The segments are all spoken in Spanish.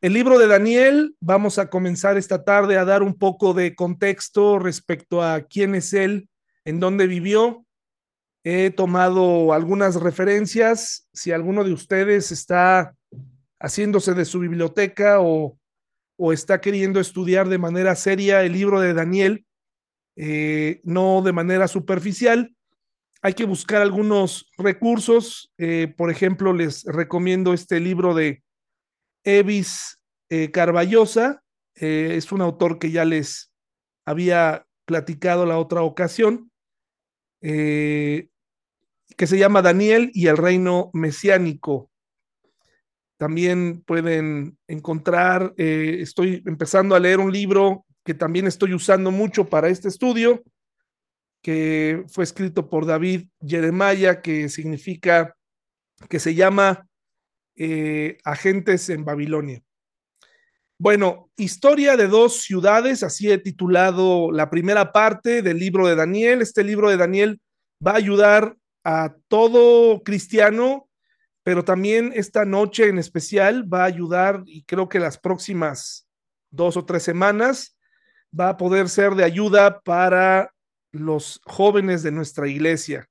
El libro de Daniel, vamos a comenzar esta tarde a dar un poco de contexto respecto a quién es él, en dónde vivió. He tomado algunas referencias. Si alguno de ustedes está haciéndose de su biblioteca o, o está queriendo estudiar de manera seria el libro de Daniel, eh, no de manera superficial, hay que buscar algunos recursos. Eh, por ejemplo, les recomiendo este libro de Evis eh, Carballosa, eh, es un autor que ya les había platicado la otra ocasión, eh, que se llama Daniel y el reino mesiánico. También pueden encontrar, eh, estoy empezando a leer un libro que también estoy usando mucho para este estudio, que fue escrito por David Jeremiah, que significa, que se llama eh, Agentes en Babilonia. Bueno, historia de dos ciudades, así he titulado la primera parte del libro de Daniel. Este libro de Daniel va a ayudar a todo cristiano, pero también esta noche en especial va a ayudar, y creo que las próximas dos o tres semanas va a poder ser de ayuda para los jóvenes de nuestra iglesia,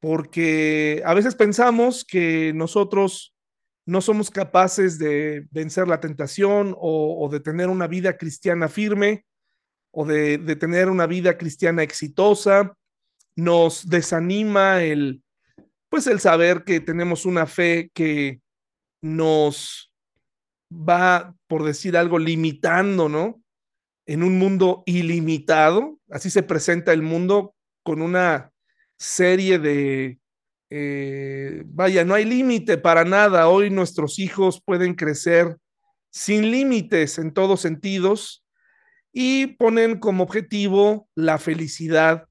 porque a veces pensamos que nosotros no somos capaces de vencer la tentación o, de tener una vida cristiana firme o de, de, tener una vida cristiana exitosa. Nos desanima el, pues el saber que tenemos una fe que nos va, por decir algo, limitando, ¿no? En un mundo ilimitado, así se presenta el mundo con una serie de eh, vaya, no hay límite para nada. Hoy nuestros hijos pueden crecer sin límites en todos sentidos y ponen como objetivo la felicidad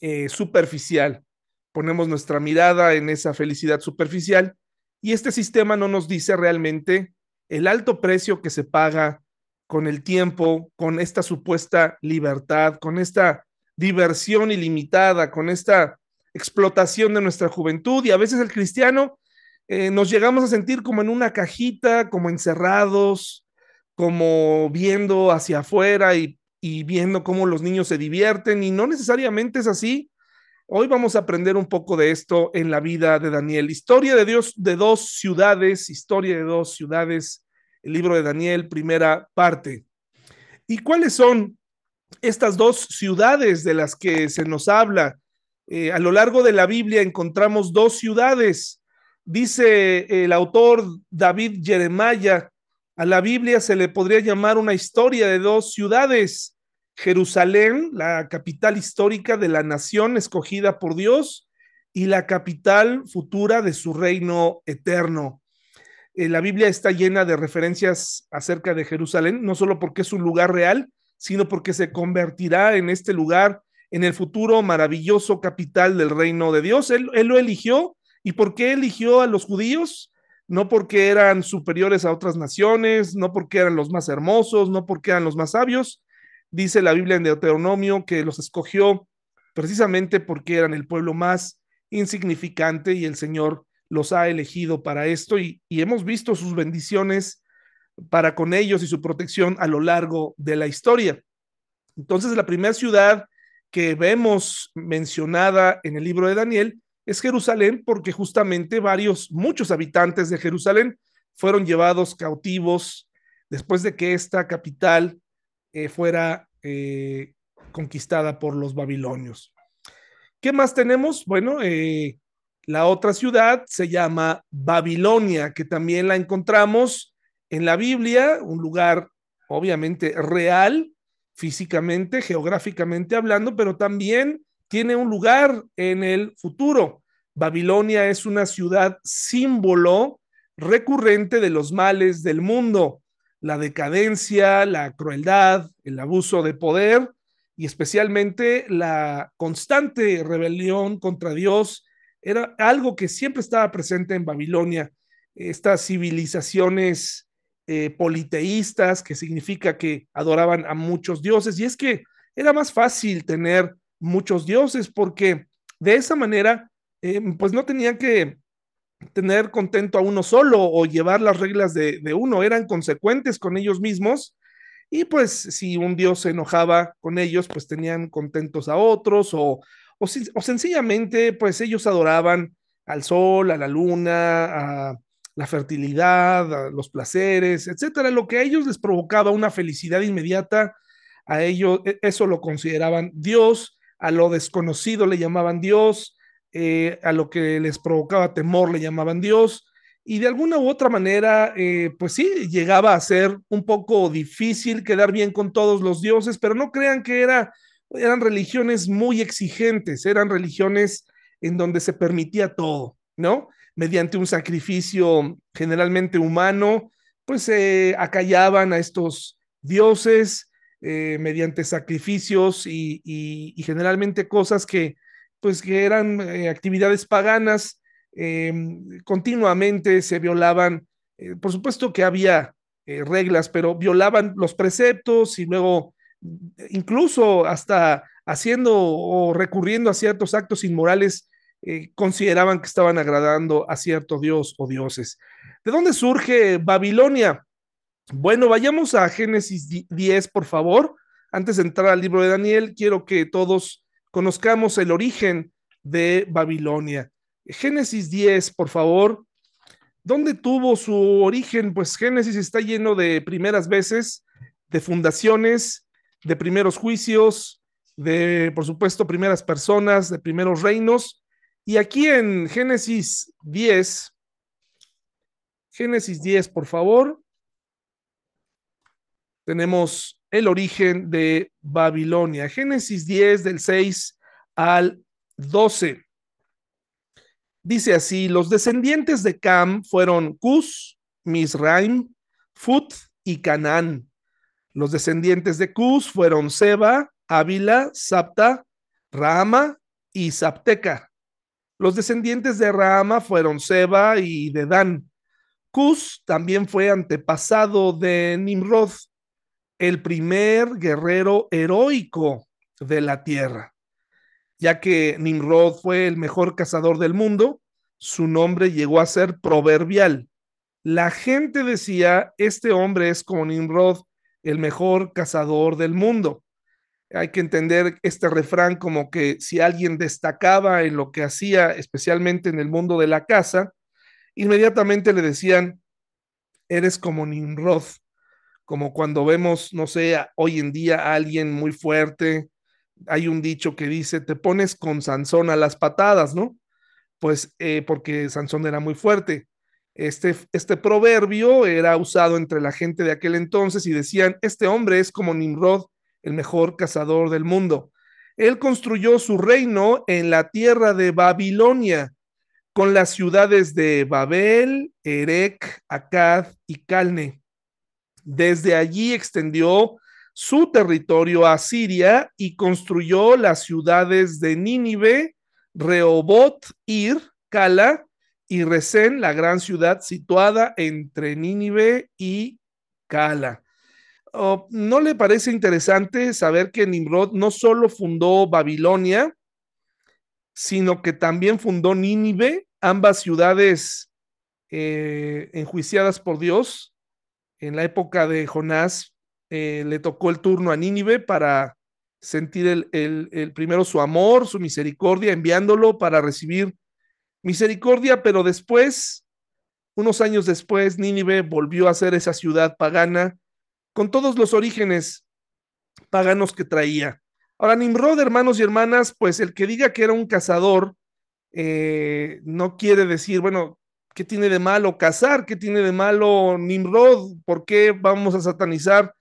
eh, superficial. Ponemos nuestra mirada en esa felicidad superficial y este sistema no nos dice realmente el alto precio que se paga con el tiempo, con esta supuesta libertad, con esta diversión ilimitada, con esta explotación de nuestra juventud y a veces el cristiano eh, nos llegamos a sentir como en una cajita, como encerrados, como viendo hacia afuera y, y viendo cómo los niños se divierten y no necesariamente es así. Hoy vamos a aprender un poco de esto en la vida de Daniel. Historia de Dios de dos ciudades, historia de dos ciudades, el libro de Daniel, primera parte. ¿Y cuáles son estas dos ciudades de las que se nos habla? Eh, a lo largo de la Biblia encontramos dos ciudades. Dice el autor David Jeremiah, a la Biblia se le podría llamar una historia de dos ciudades. Jerusalén, la capital histórica de la nación escogida por Dios, y la capital futura de su reino eterno. Eh, la Biblia está llena de referencias acerca de Jerusalén, no solo porque es un lugar real, sino porque se convertirá en este lugar en el futuro maravilloso capital del reino de Dios. Él, lo eligió. ¿Y por qué eligió a los judíos? No porque eran superiores a otras naciones, no porque eran los más hermosos, no porque eran los más sabios. Dice la Biblia en Deuteronomio que los escogió precisamente porque eran el pueblo más insignificante y el Señor los ha elegido para esto y hemos visto sus bendiciones para con ellos y su protección a lo largo de la historia. Entonces, la primera ciudad que vemos mencionada en el libro de Daniel es Jerusalén, porque justamente varios, muchos habitantes de Jerusalén fueron llevados cautivos después de que esta capital eh, fuera eh, conquistada por los babilonios. ¿Qué más tenemos? Bueno, eh, la otra ciudad se llama Babilonia, que también la encontramos en la Biblia, un lugar obviamente real, físicamente, geográficamente hablando, pero también tiene un lugar en el futuro. Babilonia es una ciudad símbolo recurrente de los males del mundo, la decadencia, la crueldad, el abuso de poder y especialmente la constante rebelión contra Dios era algo que siempre estaba presente en Babilonia. Estas civilizaciones eh, politeístas, que significa que adoraban a muchos dioses. Y es que era más fácil tener muchos dioses porque de esa manera, eh, pues no tenían que tener contento a uno solo o llevar las reglas de, uno, eran consecuentes con ellos mismos y pues si un dios se enojaba con ellos, pues tenían contentos a otros o, o, o, sencillamente pues ellos adoraban al sol, a la luna, a la fertilidad, los placeres, etcétera, lo que a ellos les provocaba una felicidad inmediata, a ellos e, eso lo consideraban Dios, a lo desconocido le llamaban Dios, eh, a lo que les provocaba temor le llamaban Dios, y de alguna u otra manera, eh, pues sí, llegaba a ser un poco difícil quedar bien con todos los dioses, pero no crean que era, eran religiones muy exigentes, eran religiones en donde se permitía todo, ¿no? Mediante un sacrificio generalmente humano, pues se acallaban a estos dioses eh, mediante sacrificios y, generalmente cosas que, pues que eran eh, actividades paganas eh, continuamente se violaban, eh, por supuesto que había reglas, pero violaban los preceptos y luego incluso hasta haciendo o recurriendo a ciertos actos inmorales, eh, consideraban que estaban agradando a cierto dios o dioses. ¿De dónde surge Babilonia? Bueno, vayamos a Génesis 10, por favor. Antes de entrar al libro de Daniel, quiero que todos conozcamos el origen de Babilonia. Génesis 10, por favor. ¿Dónde tuvo su origen? Pues Génesis está lleno de primeras veces, de fundaciones, de primeros juicios, de, por supuesto, primeras personas, de primeros reinos. Y aquí en Génesis 10, Génesis 10, por favor, tenemos el origen de Babilonia. Génesis 10 del 6 al 12. Dice así, los descendientes de Cam fueron Cus, Misraim, Fut y Canaán. Los descendientes de Cus fueron Seba, Ávila, Sapta, Rama y Sapteca. Los descendientes de Rama fueron Seba y Dedán. Cus también fue antepasado de Nimrod, el primer guerrero heroico de la tierra ya que Nimrod fue el mejor cazador del mundo, su nombre llegó a ser proverbial. La gente decía, este hombre es como Nimrod, el mejor cazador del mundo. Hay que entender este refrán como que si alguien destacaba en lo que hacía, especialmente en el mundo de la caza, inmediatamente le decían, eres como Nimrod, como cuando vemos, no sé, hoy en día a alguien muy fuerte, hay un dicho que dice, te pones con Sansón a las patadas, ¿no? Pues eh, porque Sansón era muy fuerte. Este, este proverbio era usado entre la gente de aquel entonces y decían, este hombre es como Nimrod, el mejor cazador del mundo. Él construyó su reino en la tierra de Babilonia, con las ciudades de Babel, Erech, Akkad y Calne. Desde allí extendió su territorio a Siria y construyó las ciudades de Nínive, Rehobot, Ir, Cala y Resén, la gran ciudad situada entre Nínive y Cala. Oh, ¿No le parece interesante saber que Nimrod no solo fundó Babilonia, sino que también fundó Nínive, ambas ciudades eh, enjuiciadas por Dios en la época de Jonás eh, le tocó el turno a Nínive para sentir el, el, primero su amor, su misericordia, enviándolo para recibir misericordia, pero después, unos años después, Nínive volvió a ser esa ciudad pagana con todos los orígenes paganos que traía. Ahora, Nimrod, hermanos y hermanas, pues el que diga que era un cazador, eh, no quiere decir, bueno, ¿qué tiene de malo cazar? ¿Qué tiene de malo Nimrod? ¿Por qué vamos a satanizar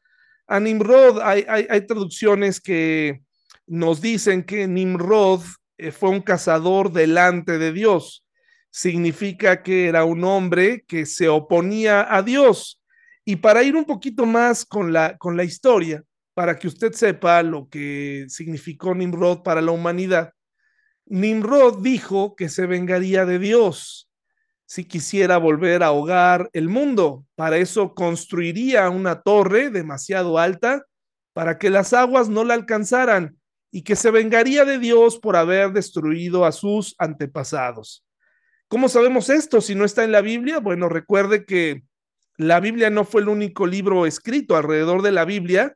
a Nimrod hay, hay, hay traducciones que nos dicen que Nimrod eh, fue un cazador delante de Dios. Significa que era un hombre que se oponía a Dios. Y para ir un poquito más con la, con la historia, para que usted sepa lo que significó Nimrod para la humanidad, Nimrod dijo que se vengaría de Dios si quisiera volver a ahogar el mundo. Para eso construiría una torre demasiado alta para que las aguas no la alcanzaran y que se vengaría de Dios por haber destruido a sus antepasados. ¿Cómo sabemos esto si no está en la Biblia? Bueno, recuerde que la Biblia no fue el único libro escrito. Alrededor de la Biblia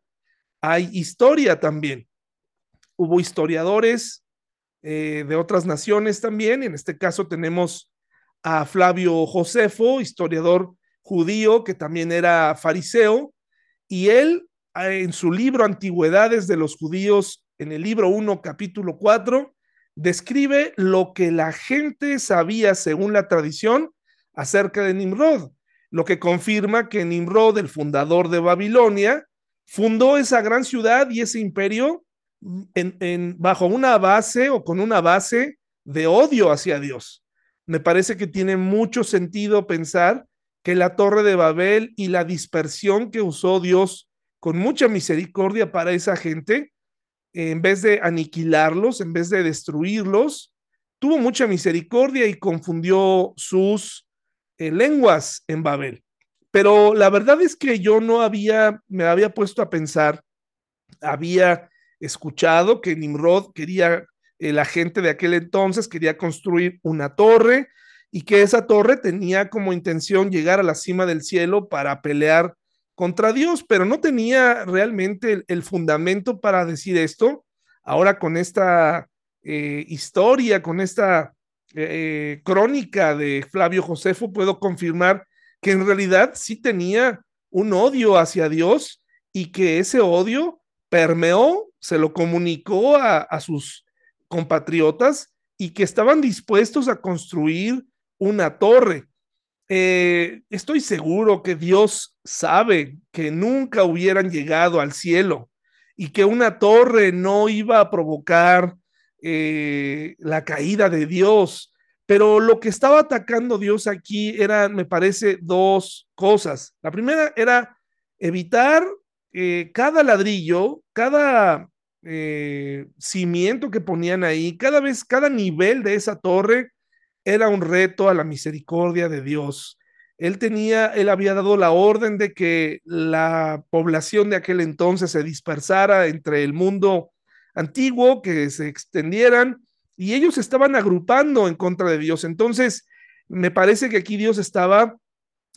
hay historia también. Hubo historiadores eh, de otras naciones también. En este caso tenemos a Flavio Josefo, historiador judío que también era fariseo, y él en su libro Antigüedades de los Judíos, en el libro 1, capítulo 4, describe lo que la gente sabía según la tradición acerca de Nimrod, lo que confirma que Nimrod, el fundador de Babilonia, fundó esa gran ciudad y ese imperio en, bajo una base o con una base de odio hacia Dios. Me parece que tiene mucho sentido pensar que la torre de Babel y la dispersión que usó Dios con mucha misericordia para esa gente, en vez de aniquilarlos, en vez de destruirlos, tuvo mucha misericordia y confundió sus eh, lenguas en Babel. Pero la verdad es que yo no había, me había puesto a pensar, había escuchado que Nimrod quería, eh, la gente de aquel entonces quería construir una torre y que esa torre tenía como intención llegar a la cima del cielo para pelear contra Dios, pero no tenía realmente el, fundamento para decir esto. Ahora con esta eh, historia, con esta eh, crónica de Flavio Josefo, puedo confirmar que en realidad sí tenía un odio hacia Dios y que ese odio permeó, se lo comunicó a, sus compatriotas y que estaban dispuestos a construir una torre. Eh, estoy seguro que Dios sabe que nunca hubieran llegado al cielo y que una torre no iba a provocar eh, la caída de Dios. Pero lo que estaba atacando Dios aquí eran, me parece, dos cosas. La primera era evitar eh, cada ladrillo, cada cimiento que ponían ahí, cada vez, cada nivel de esa torre era un reto a la misericordia de Dios. Él tenía, él había dado la orden de que la población de aquel entonces se dispersara entre el mundo antiguo, que se extendieran, y ellos estaban agrupando en contra de Dios. Entonces, me parece que aquí Dios estaba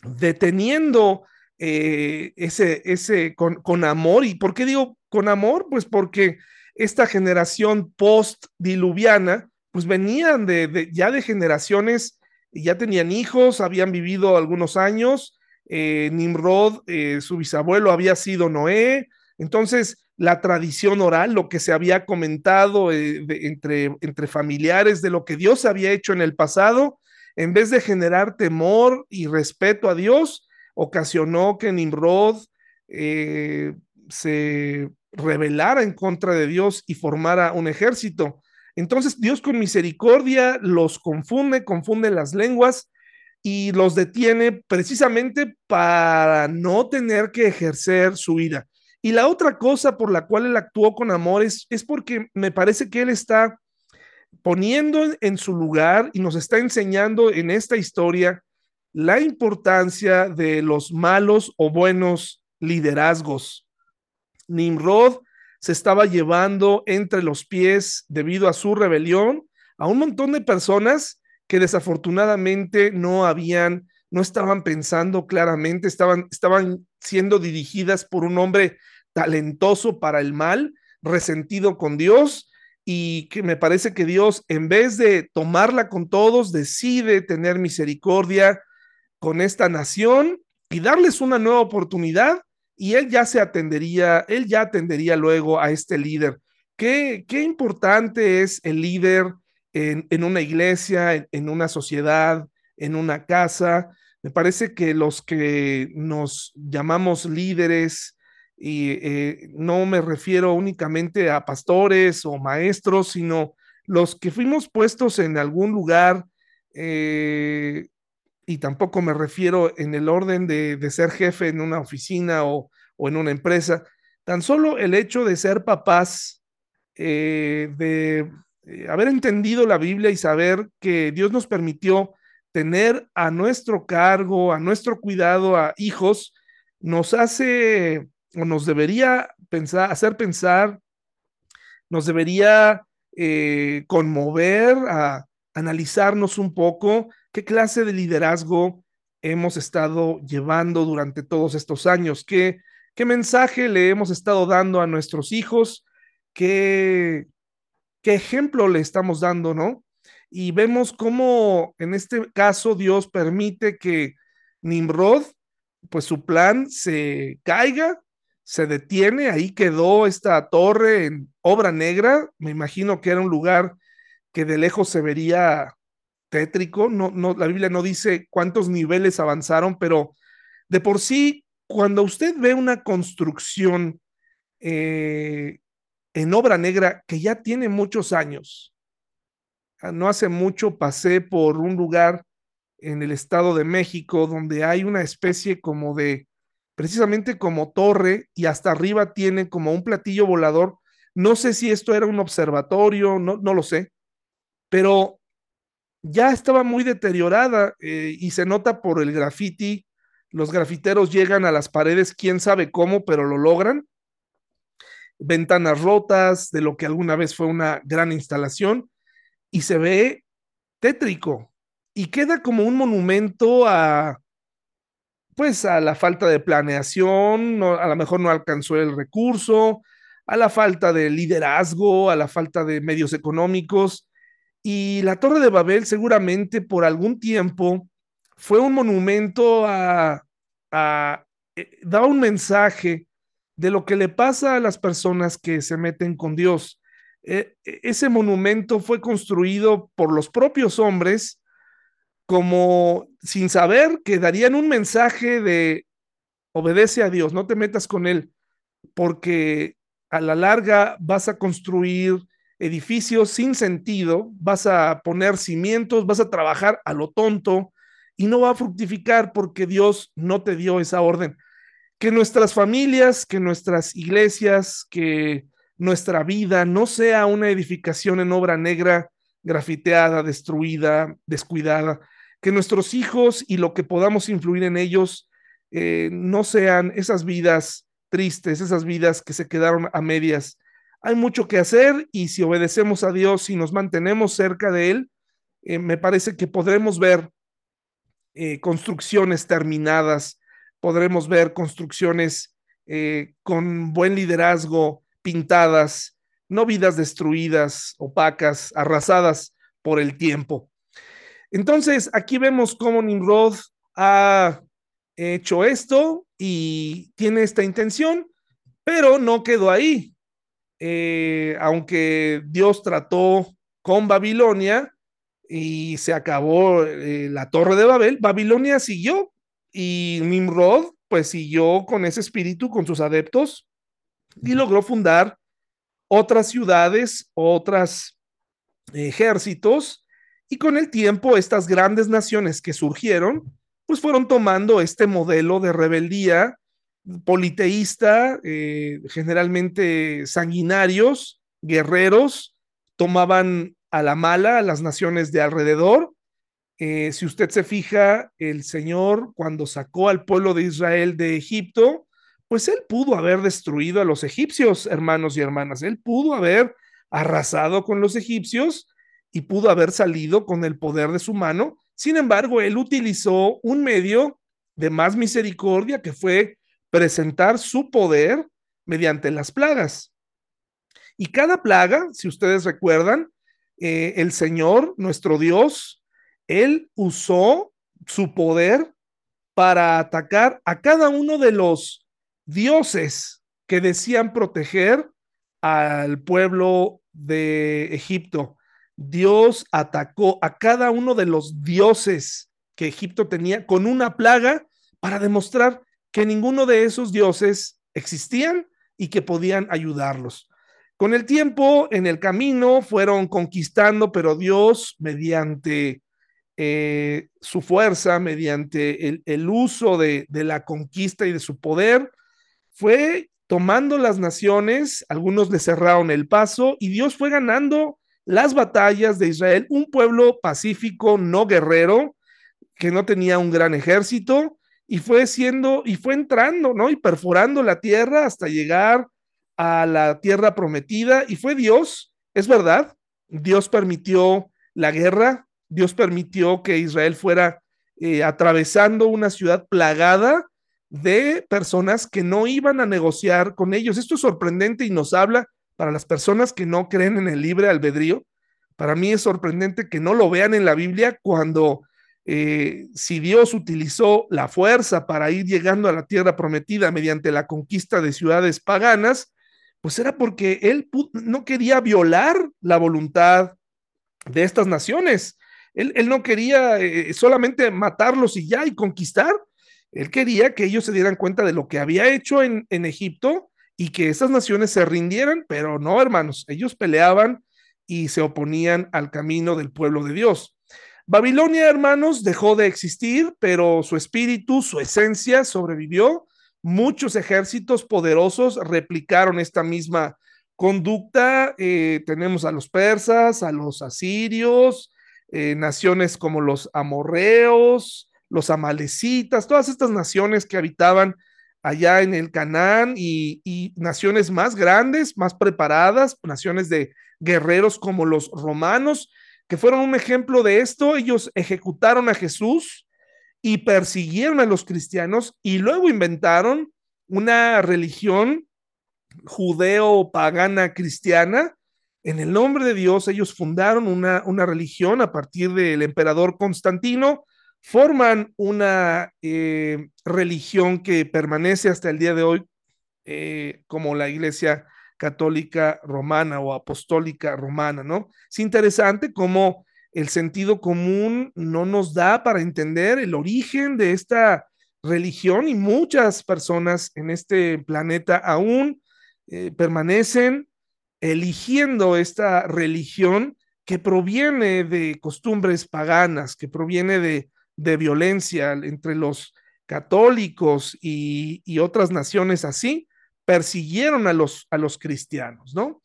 deteniendo eh, ese, ese con, con amor. ¿Y por qué digo con amor? Pues porque esta generación post-diluviana, pues venían de, ya de generaciones, ya tenían hijos, habían vivido algunos años, eh, Nimrod, eh, su bisabuelo había sido Noé, entonces la tradición oral, lo que se había comentado eh, entre, entre familiares de lo que Dios había hecho en el pasado, en vez de generar temor y respeto a Dios, ocasionó que Nimrod se rebelara en contra de Dios y formara un ejército. Entonces Dios con misericordia los confunde, confunde las lenguas y los detiene precisamente para no tener que ejercer su ira. Y la otra cosa por la cual él actuó con amor es, porque me parece que él está poniendo en su lugar y nos está enseñando en esta historia la importancia de los malos o buenos liderazgos. Nimrod se estaba llevando entre los pies debido a su rebelión a un montón de personas que desafortunadamente no habían, no estaban pensando claramente, estaban, estaban siendo dirigidas por un hombre talentoso para el mal, resentido con Dios y que me parece que Dios, en vez de tomarla con todos, decide tener misericordia con esta nación y darles una nueva oportunidad y él ya se atendería, él ya atendería luego a este líder. Qué, qué importante es el líder en, en una iglesia, en, una sociedad, en una casa. Me parece que los que nos llamamos líderes, y eh, no me refiero únicamente a pastores o maestros, sino los que fuimos puestos en algún lugar, eh, y tampoco me refiero en el orden de, ser jefe en una oficina o, en una empresa. Tan solo el hecho de ser papás, eh, de haber entendido la Biblia y saber que Dios nos permitió tener a nuestro cargo, a nuestro cuidado a hijos, nos hace o nos debería pensar, hacer pensar, nos debería eh, conmover a analizarnos un poco ¿Qué clase de liderazgo hemos estado llevando durante todos estos años? ¿Qué, qué mensaje le hemos estado dando a nuestros hijos? ¿Qué, qué ejemplo le estamos dando, no? Y vemos cómo en este caso Dios permite que Nimrod, pues su plan se caiga, se detiene, ahí quedó esta torre en obra negra, me imagino que era un lugar que de lejos se vería tétrico, no, no, la Biblia no dice cuántos niveles avanzaron, pero de por sí, cuando usted ve una construcción eh, en obra negra que ya tiene muchos años, ah, no hace mucho pasé por un lugar en el Estado de México donde hay una especie como de precisamente como torre y hasta arriba tiene como un platillo volador. No sé si esto era un observatorio, no, lo sé, pero ya estaba muy deteriorada eh, y se nota por el graffiti. Los grafiteros llegan a las paredes, quién sabe cómo, pero lo logran. Ventanas rotas de lo que alguna vez fue una gran instalación y se ve tétrico y queda como un monumento a, pues a la falta de planeación, a lo mejor no alcanzó el recurso, a la falta de liderazgo, a la falta de medios económicos. Y la Torre de Babel seguramente por algún tiempo fue un monumento a, a eh, da un mensaje de lo que le pasa a las personas que se meten con Dios. E, e, ese monumento fue construido por los propios hombres como sin saber que darían un mensaje de obedece a Dios, no te metas con Él, porque a la larga vas a construir edificios sin sentido, vas a poner cimientos, vas a trabajar a lo tonto y no va a fructificar porque Dios no te dio esa orden. Que nuestras familias, que nuestras iglesias, que nuestra vida no sea una edificación en obra negra, grafiteada, destruida, descuidada, que nuestros hijos y lo que podamos influir en ellos eh, no sean esas vidas tristes, esas vidas que se quedaron a medias. Hay mucho que hacer y si obedecemos a Dios y nos mantenemos cerca de Él, eh, me parece que podremos ver eh, construcciones terminadas, podremos ver construcciones con buen liderazgo, pintadas, no vidas destruidas, opacas, arrasadas por el tiempo. Entonces, aquí vemos cómo Nimrod ha hecho esto y tiene esta intención, pero no quedó ahí. Eh, aunque Dios trató con Babilonia y se acabó eh, la torre de Babel, Babilonia siguió y Nimrod pues siguió con ese espíritu, con sus adeptos y logró fundar otras ciudades, otros ejércitos y con el tiempo, estas grandes naciones que surgieron, pues fueron tomando este modelo de rebeldía politeísta, eh, generalmente sanguinarios, guerreros, tomaban a la mala a las naciones de alrededor. Eh, si usted se fija, el Señor cuando sacó al pueblo de Israel de Egipto, pues él pudo haber destruido a los egipcios, hermanos y hermanas, él pudo haber arrasado con los egipcios, y pudo haber salido con el poder de su mano. Sin embargo, él utilizó un medio de más misericordia que fue presentar su poder mediante las plagas. Y cada plaga, si ustedes recuerdan, eh, el Señor, nuestro Dios, él usó su poder para atacar a cada uno de los dioses que decían proteger al pueblo de Egipto. Dios atacó a cada uno de los dioses que Egipto tenía con una plaga para demostrar que ninguno de esos dioses existían y que podían ayudarlos. Con el tiempo, en el camino, fueron conquistando, pero Dios, mediante eh, su fuerza, mediante el, uso de, de la conquista y de su poder, fue tomando las naciones, algunos le cerraron el paso y Dios fue ganando las batallas de Israel, un pueblo pacífico, no guerrero, que no tenía un gran ejército, y fue siendo, y fue entrando, ¿no? Y perforando la tierra hasta llegar a la tierra prometida, y fue Dios, es verdad, Dios permitió la guerra, Dios permitió que Israel fuera eh, atravesando una ciudad plagada de personas que no iban a negociar con ellos. Esto es sorprendente y nos habla para las personas que no creen en el libre albedrío. Para mí es sorprendente que no lo vean en la Biblia cuando eh, si Dios utilizó la fuerza para ir llegando a la tierra prometida mediante la conquista de ciudades paganas, pues era porque él no quería violar la voluntad de estas naciones. Él, no quería eh, solamente matarlos y ya y conquistar. Él quería que ellos se dieran cuenta de lo que había hecho en Egipto y que esas naciones se rindieran, pero no, hermanos, ellos peleaban y se oponían al camino del pueblo de Dios. Babilonia, hermanos, dejó de existir, pero su espíritu, su esencia sobrevivió. Muchos ejércitos poderosos replicaron esta misma conducta. Eh, tenemos a los persas, a los asirios, eh, naciones como los amorreos, los amalecitas, todas estas naciones que habitaban allá en el Canaán y, y, naciones más grandes, más preparadas, naciones de guerreros como los romanos, que fueron un ejemplo de esto. Ellos ejecutaron a Jesús y persiguieron a los cristianos y luego inventaron una religión judeo-pagana cristiana. En el nombre de Dios, ellos fundaron una, una religión a partir del emperador Constantino, forman una eh, religión que permanece hasta el día de hoy eh, como la iglesia católica romana o apostólica romana, ¿no? Es interesante cómo el sentido común no nos da para entender el origen de esta religión y muchas personas en este planeta aún eh, permanecen eligiendo esta religión que proviene de costumbres paganas, que proviene de, de violencia entre los católicos y, y otras naciones así, persiguieron a los, a los cristianos, ¿no?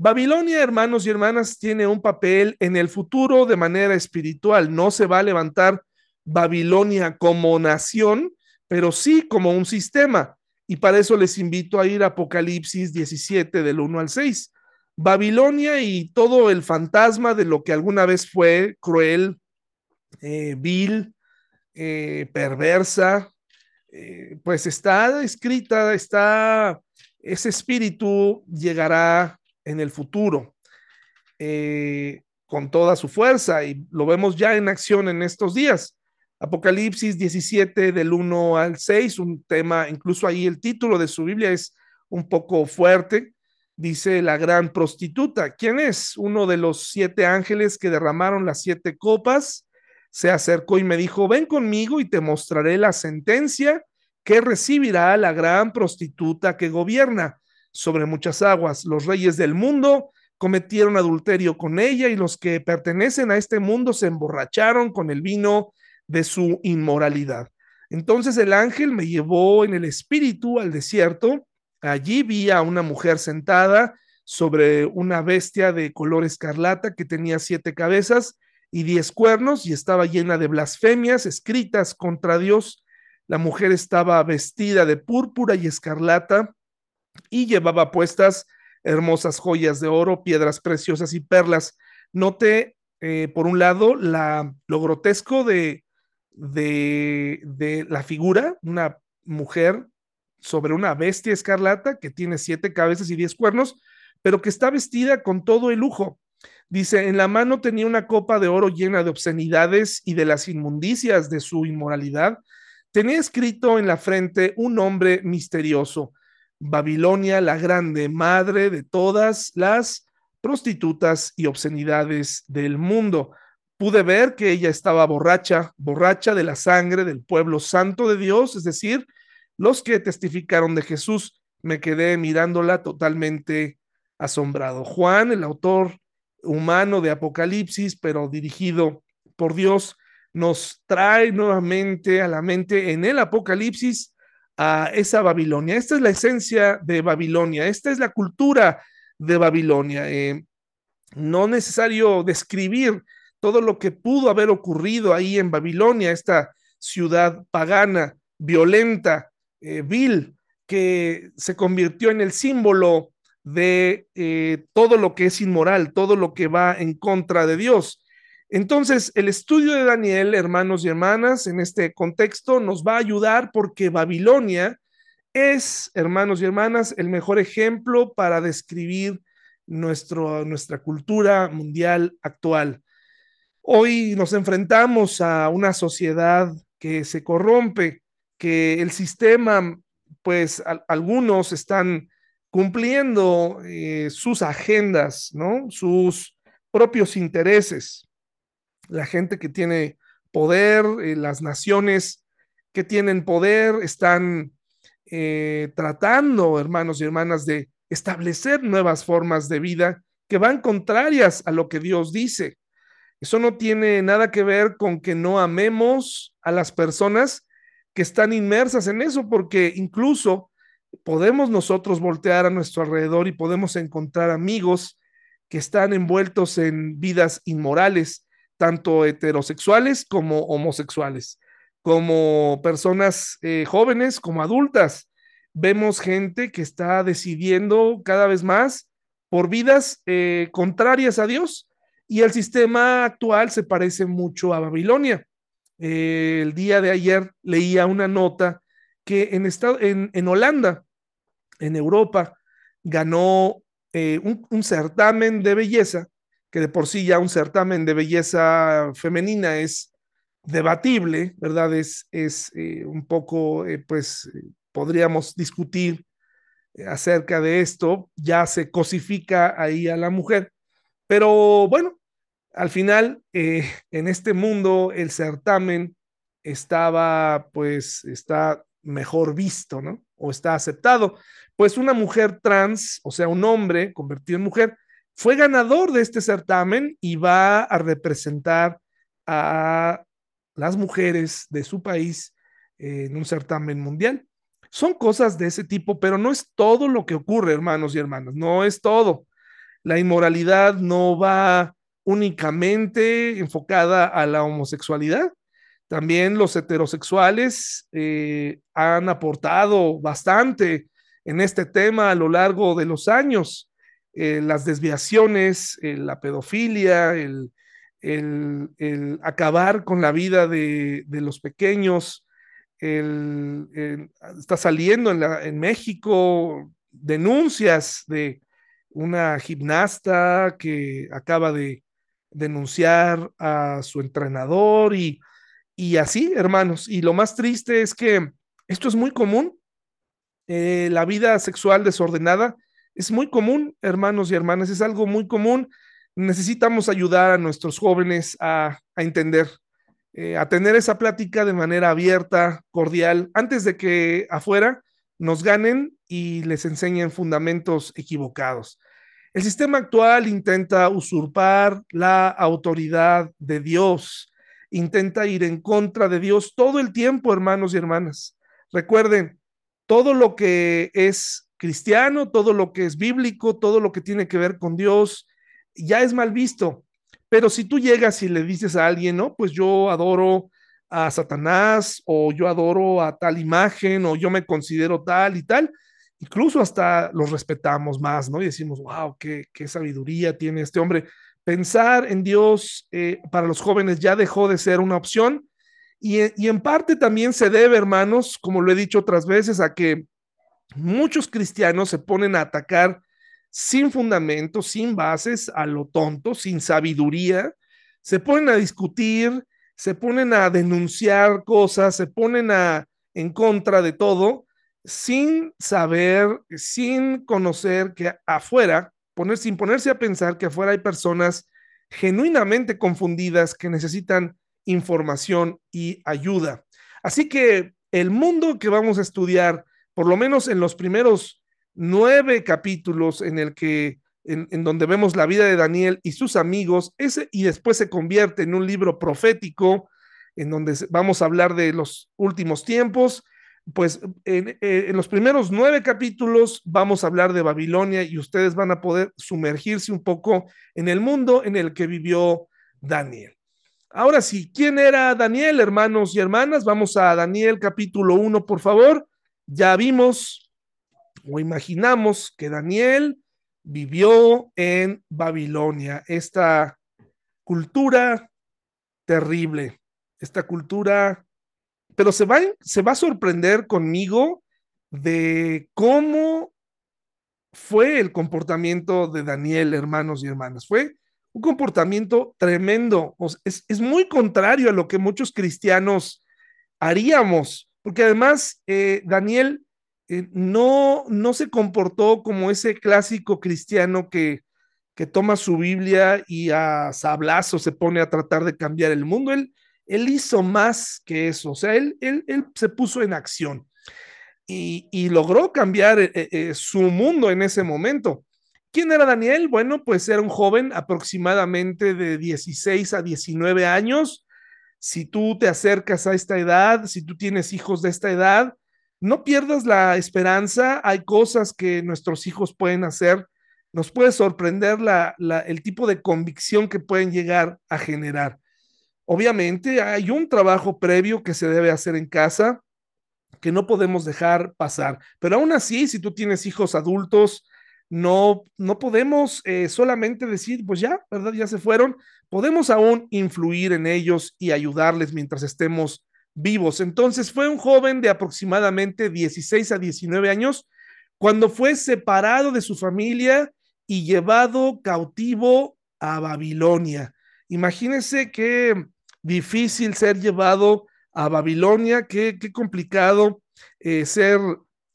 Babilonia, hermanos y hermanas, tiene un papel en el futuro de manera espiritual. No se va a levantar Babilonia como nación, pero sí como un sistema. Y para eso les invito a ir a Apocalipsis 17 del 1 al 6. Babilonia y todo el fantasma de lo que alguna vez fue cruel, eh, vil, eh, perversa, eh, pues está escrita, está, ese espíritu llegará en el futuro con toda su fuerza y lo vemos ya en acción en estos días. Apocalipsis 17 del 1 al 6, un tema, incluso ahí el título de su Biblia es un poco fuerte. Dice la gran prostituta. ¿Quién es? Uno de los siete ángeles que derramaron las siete copas se acercó y me dijo, ven conmigo y te mostraré la sentencia que recibirá la gran prostituta que gobierna sobre muchas aguas. Los reyes del mundo cometieron adulterio con ella y los que pertenecen a este mundo se emborracharon con el vino de su inmoralidad. Entonces el ángel me llevó en el espíritu al desierto. Allí vi a una mujer sentada sobre una bestia de color escarlata que tenía siete cabezas y diez cuernos y estaba llena de blasfemias escritas contra Dios. La mujer estaba vestida de púrpura y escarlata y llevaba puestas hermosas joyas de oro, piedras preciosas y perlas. Note, eh, por un lado, la, lo grotesco de, de, de la figura, una mujer sobre una bestia escarlata que tiene siete cabezas y diez cuernos, pero que está vestida con todo el lujo. Dice, en la mano tenía una copa de oro llena de obscenidades y de las inmundicias de su inmoralidad. Tenía escrito en la frente un nombre misterioso, Babilonia la Grande, madre de todas las prostitutas y obscenidades del mundo. Pude ver que ella estaba borracha, borracha de la sangre del pueblo santo de Dios, es decir, los que testificaron de Jesús. Me quedé mirándola totalmente asombrado. Juan, el autor humano de Apocalipsis, pero dirigido por Dios, nos trae nuevamente a la mente en el Apocalipsis a esa Babilonia. Esta es la esencia de Babilonia, esta es la cultura de Babilonia. Eh, no necesario describir todo lo que pudo haber ocurrido ahí en Babilonia, esta ciudad pagana, violenta, eh, vil, que se convirtió en el símbolo de eh, todo lo que es inmoral, todo lo que va en contra de Dios. Entonces, el estudio de Daniel, hermanos y hermanas, en este contexto nos va a ayudar porque Babilonia es, hermanos y hermanas, el mejor ejemplo para describir nuestro, nuestra cultura mundial actual. Hoy nos enfrentamos a una sociedad que se corrompe, que el sistema, pues algunos están cumpliendo eh, sus agendas, ¿no? Sus propios intereses. La gente que tiene poder, eh, las naciones que tienen poder, están eh, tratando, hermanos y hermanas, de establecer nuevas formas de vida que van contrarias a lo que Dios dice. Eso no tiene nada que ver con que no amemos a las personas que están inmersas en eso, porque incluso podemos nosotros voltear a nuestro alrededor y podemos encontrar amigos que están envueltos en vidas inmorales, tanto heterosexuales como homosexuales, como personas eh, jóvenes, como adultas. Vemos gente que está decidiendo cada vez más por vidas eh, contrarias a Dios y el sistema actual se parece mucho a Babilonia. Eh, el día de ayer leía una nota que en, en, en Holanda, en Europa, ganó eh, un, certamen de belleza, que de por sí ya un certamen de belleza femenina es debatible, ¿verdad? Es, es eh, un poco, pues, podríamos discutir acerca de esto, ya se cosifica ahí a la mujer, pero bueno, al final, eh, en este mundo, el certamen estaba, pues, está mejor visto, ¿no? O está aceptado. Pues una mujer trans, o sea, un hombre convertido en mujer, fue ganador de este certamen y va a representar a las mujeres de su país en un certamen mundial. Son cosas de ese tipo, pero no es todo lo que ocurre, hermanos y hermanas, no es todo. La inmoralidad no va únicamente enfocada a la homosexualidad. También los heterosexuales eh, han aportado bastante en este tema a lo largo de los años. Eh, las desviaciones, eh, la pedofilia, el, acabar con la vida de, los pequeños. está saliendo en, en México denuncias de una gimnasta que acaba de denunciar a su entrenador y, y así, hermanos. Y lo más triste es que esto es muy común. Eh, la vida sexual desordenada es muy común, hermanos y hermanas, es algo muy común. Necesitamos ayudar a nuestros jóvenes a, entender, eh, a tener esa plática de manera abierta, cordial, antes de que afuera nos ganen y les enseñen fundamentos equivocados. El sistema actual intenta usurpar la autoridad de Dios, intenta ir en contra de Dios todo el tiempo, hermanos y hermanas. Recuerden, todo lo que es cristiano, todo lo que es bíblico, todo lo que tiene que ver con Dios, ya es mal visto. Pero si tú llegas y le dices a alguien, no, pues yo adoro a Satanás o yo adoro a tal imagen o yo me considero tal y tal, incluso hasta los respetamos más, ¿no? Y decimos, wow, qué, qué sabiduría tiene este hombre. Pensar en Dios eh, para los jóvenes ya dejó de ser una opción. Y, y en parte también se debe, hermanos, como lo he dicho otras veces, a que muchos cristianos se ponen a atacar sin fundamento, sin bases, a lo tonto, sin sabiduría, se ponen a discutir, se ponen a denunciar cosas, se ponen a en contra de todo sin saber, sin conocer que afuera, poner, sin ponerse a pensar que afuera hay personas genuinamente confundidas que necesitan información y ayuda. Así que el mundo que vamos a estudiar, por lo menos en los primeros nueve capítulos en el que en, en, donde vemos la vida de Daniel y sus amigos, ese y después se convierte en un libro profético en donde vamos a hablar de los últimos tiempos pues eh, en, los primeros nueve capítulos vamos a hablar de Babilonia y ustedes van a poder sumergirse un poco en el mundo en el que vivió Daniel. Ahora sí, ¿quién era Daniel, hermanos y hermanas? Vamos a Daniel capítulo 1, por favor. Ya vimos o imaginamos que Daniel vivió en Babilonia, esta cultura terrible. Esta cultura, pero se va, se va a sorprender conmigo de cómo fue el comportamiento de Daniel, hermanos y hermanas. Fue un comportamiento tremendo. es, es, muy contrario a lo que muchos cristianos haríamos, porque además eh, Daniel eh, no, no se comportó como ese clásico cristiano que, que toma su Biblia y a sablazo se pone a tratar de cambiar el mundo. Él, él hizo más que eso, o sea, él, él, él se puso en acción y, y logró cambiar eh, su mundo en ese momento. ¿Quién era Daniel? Bueno, pues era un joven aproximadamente de 16 a 19 años. Si tú te acercas a esta edad, si tú tienes hijos de esta edad, no pierdas la esperanza. Hay cosas que nuestros hijos pueden hacer. Nos puede sorprender la, la, el tipo de convicción que pueden llegar a generar. Obviamente hay un trabajo previo que se debe hacer en casa que no podemos dejar pasar. Pero aún así, si tú tienes hijos adultos, no, no podemos eh, solamente decir, pues ya, ¿verdad? Ya se fueron. Podemos aún influir en ellos y ayudarles mientras estemos vivos. Entonces fue un joven de aproximadamente 16 a 19 años cuando fue separado de su familia y llevado cautivo a Babilonia. Imagínense qué difícil ser llevado a Babilonia, qué, qué complicado eh, ser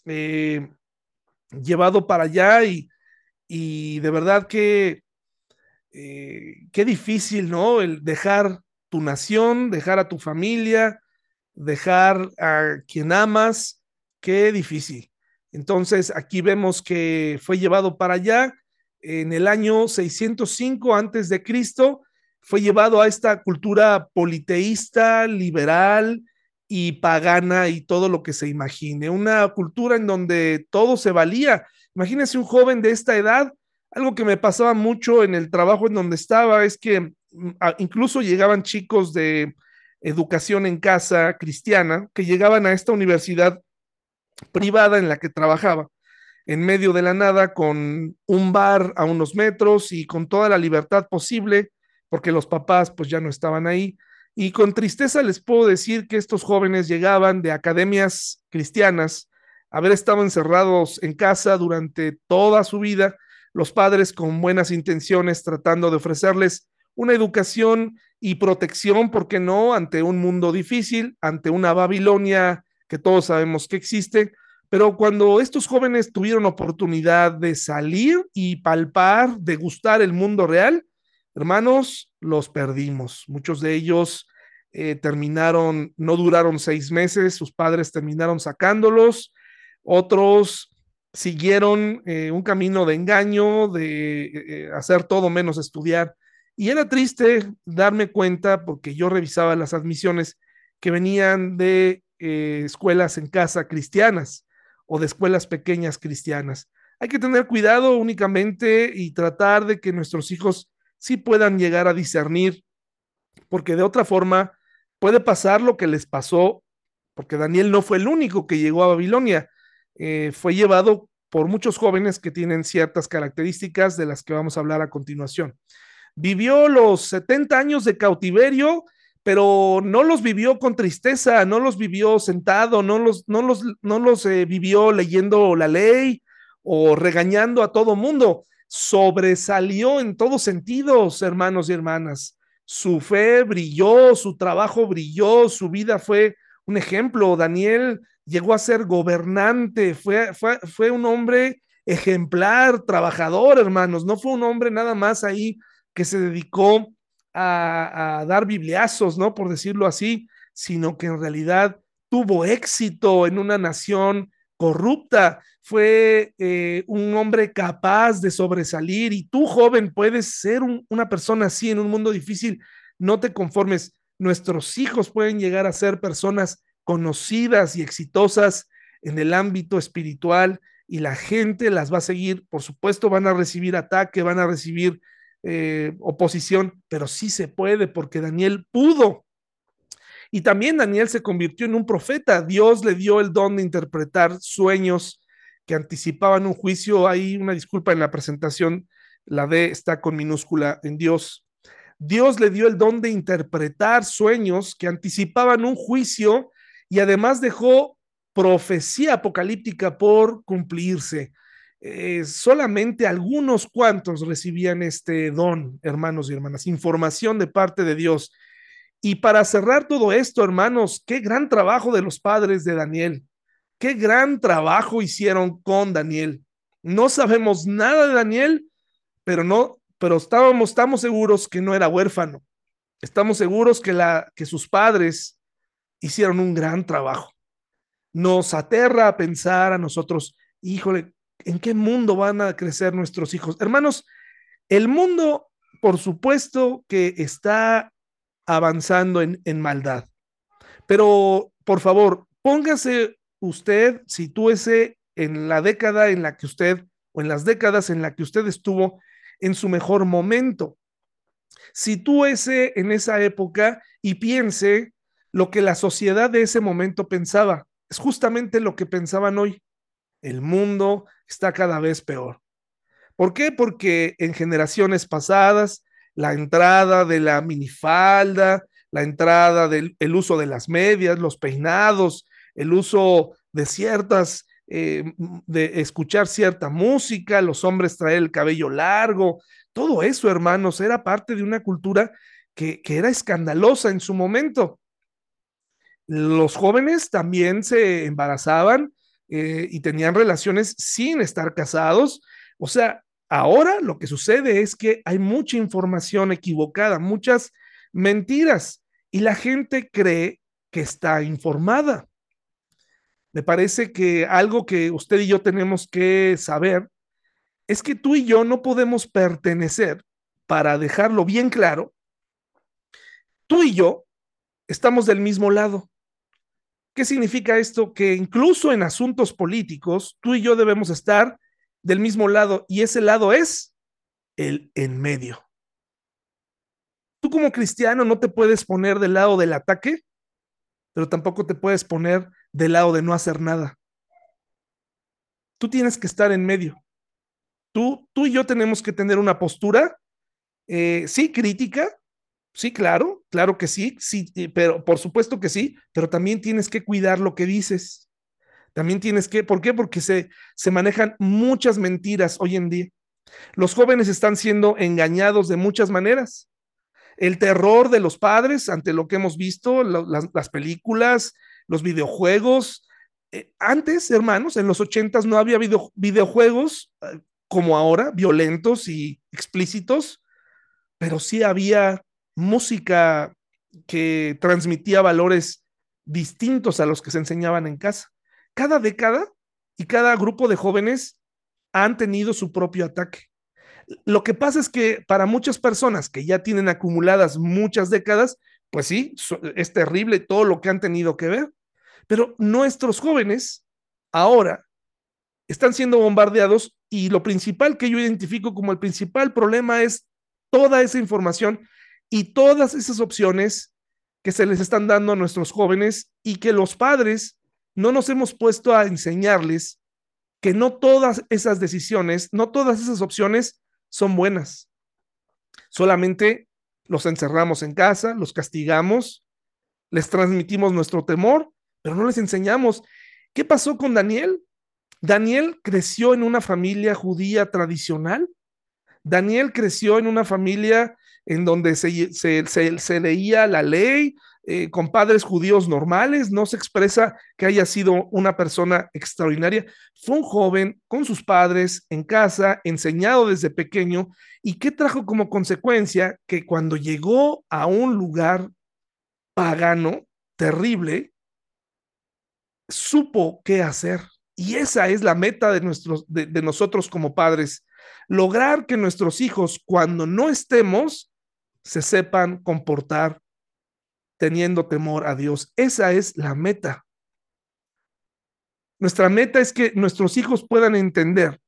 eh, llevado para allá y, y de verdad que eh, qué difícil, ¿no? El dejar tu nación, dejar a tu familia, dejar a quien amas, qué difícil. Entonces aquí vemos que fue llevado para allá en el año 605 antes de Cristo, fue llevado a esta cultura politeísta, liberal, y pagana y todo lo que se imagine. Una cultura en donde todo se valía. Imagínense un joven de esta edad. Algo que me pasaba mucho en el trabajo en donde estaba es que mm, incluso llegaban chicos de educación en casa cristiana que llegaban a esta universidad privada en la que trabajaba, en medio de la nada, con un bar a unos metros y con toda la libertad posible, porque los papás pues ya no estaban ahí y con tristeza les puedo decir que estos jóvenes llegaban de academias cristianas, haber estado encerrados en casa durante toda su vida, los padres con buenas intenciones tratando de ofrecerles una educación y protección, ¿por qué no?, ante un mundo difícil, ante una Babilonia que todos sabemos que existe, pero cuando estos jóvenes tuvieron oportunidad de salir y palpar, de gustar el mundo real, Hermanos, los perdimos. Muchos de ellos eh, terminaron, no duraron seis meses, sus padres terminaron sacándolos, otros siguieron eh, un camino de engaño, de eh, hacer todo menos estudiar. Y era triste darme cuenta, porque yo revisaba las admisiones que venían de escuelas en casa cristianas o de escuelas pequeñas cristianas. Hay que tener cuidado únicamente y tratar de que nuestros hijos sí puedan llegar a discernir, porque de otra forma puede pasar lo que les pasó, porque Daniel no fue el único que llegó a Babilonia, eh, fue llevado por muchos jóvenes que tienen ciertas características de las que vamos a hablar a continuación. Vivió los 70 años de cautiverio, pero no los vivió con tristeza, no los vivió sentado, no los, no los, no los eh, vivió leyendo la ley o regañando a todo mundo sobresalió en todos sentidos, hermanos y hermanas. Su fe brilló, su trabajo brilló, su vida fue un ejemplo. Daniel llegó a ser gobernante, fue, fue, fue un hombre ejemplar, trabajador, hermanos. No fue un hombre nada más ahí que se dedicó a, a dar bibliazos, ¿no? Por decirlo así, sino que en realidad tuvo éxito en una nación corrupta, fue eh, un hombre capaz de sobresalir y tú joven puedes ser un, una persona así en un mundo difícil, no te conformes, nuestros hijos pueden llegar a ser personas conocidas y exitosas en el ámbito espiritual y la gente las va a seguir, por supuesto van a recibir ataque, van a recibir eh, oposición, pero sí se puede porque Daniel pudo. Y también Daniel se convirtió en un profeta. Dios le dio el don de interpretar sueños que anticipaban un juicio. Hay una disculpa en la presentación, la D está con minúscula en Dios. Dios le dio el don de interpretar sueños que anticipaban un juicio y además dejó profecía apocalíptica por cumplirse. Eh, solamente algunos cuantos recibían este don, hermanos y hermanas, información de parte de Dios. Y para cerrar todo esto, hermanos, qué gran trabajo de los padres de Daniel. Qué gran trabajo hicieron con Daniel. No sabemos nada de Daniel, pero no, pero estábamos, estamos seguros que no era huérfano. Estamos seguros que, la, que sus padres hicieron un gran trabajo. Nos aterra a pensar a nosotros, híjole, ¿en qué mundo van a crecer nuestros hijos? Hermanos, el mundo, por supuesto, que está avanzando en, en maldad. Pero, por favor, póngase usted, sitúese en la década en la que usted, o en las décadas en la que usted estuvo en su mejor momento. Sitúese en esa época y piense lo que la sociedad de ese momento pensaba. Es justamente lo que pensaban hoy. El mundo está cada vez peor. ¿Por qué? Porque en generaciones pasadas la entrada de la minifalda, la entrada del el uso de las medias, los peinados, el uso de ciertas, eh, de escuchar cierta música, los hombres traer el cabello largo, todo eso, hermanos, era parte de una cultura que, que era escandalosa en su momento. Los jóvenes también se embarazaban eh, y tenían relaciones sin estar casados. O sea, ahora lo que sucede es que hay mucha información equivocada, muchas mentiras y la gente cree que está informada. Me parece que algo que usted y yo tenemos que saber es que tú y yo no podemos pertenecer, para dejarlo bien claro, tú y yo estamos del mismo lado. ¿Qué significa esto? Que incluso en asuntos políticos, tú y yo debemos estar del mismo lado y ese lado es el en medio. Tú como cristiano no te puedes poner del lado del ataque, pero tampoco te puedes poner del lado de no hacer nada. Tú tienes que estar en medio. Tú, tú y yo tenemos que tener una postura, eh, sí, crítica, Sí, claro, claro que sí, sí, pero por supuesto que sí, pero también tienes que cuidar lo que dices. También tienes que, ¿por qué? Porque se, se manejan muchas mentiras hoy en día. Los jóvenes están siendo engañados de muchas maneras. El terror de los padres ante lo que hemos visto, las, las, películas, los videojuegos. Eh, antes, hermanos, en los ochentas no había video, videojuegos eh, como ahora, violentos y explícitos, pero sí había música que transmitía valores distintos a los que se enseñaban en casa. Cada década y cada grupo de jóvenes han tenido su propio ataque. Lo que pasa es que para muchas personas que ya tienen acumuladas muchas décadas, pues sí, es terrible todo lo que han tenido que ver, pero nuestros jóvenes ahora están siendo bombardeados y lo principal que yo identifico como el principal problema es toda esa información y todas esas opciones que se les están dando a nuestros jóvenes y que los padres no nos hemos puesto a enseñarles que no todas esas decisiones, no todas esas opciones son buenas. Solamente los encerramos en casa, los castigamos, les transmitimos nuestro temor, pero no les enseñamos. ¿Qué pasó con Daniel? Daniel creció en una familia judía tradicional. Daniel creció en una familia en donde se, se, leía la ley eh, con padres judíos normales, no se expresa que haya sido una persona extraordinaria. Fue un joven con sus padres en casa, enseñado desde pequeño, y qué trajo como consecuencia que cuando llegó a un lugar pagano, terrible, supo qué hacer. Y esa es la meta de, nuestros, de, nosotros como padres, lograr que nuestros hijos, cuando no estemos, se sepan comportar teniendo temor a Dios. Esa es la meta. Nuestra meta es que nuestros hijos puedan entender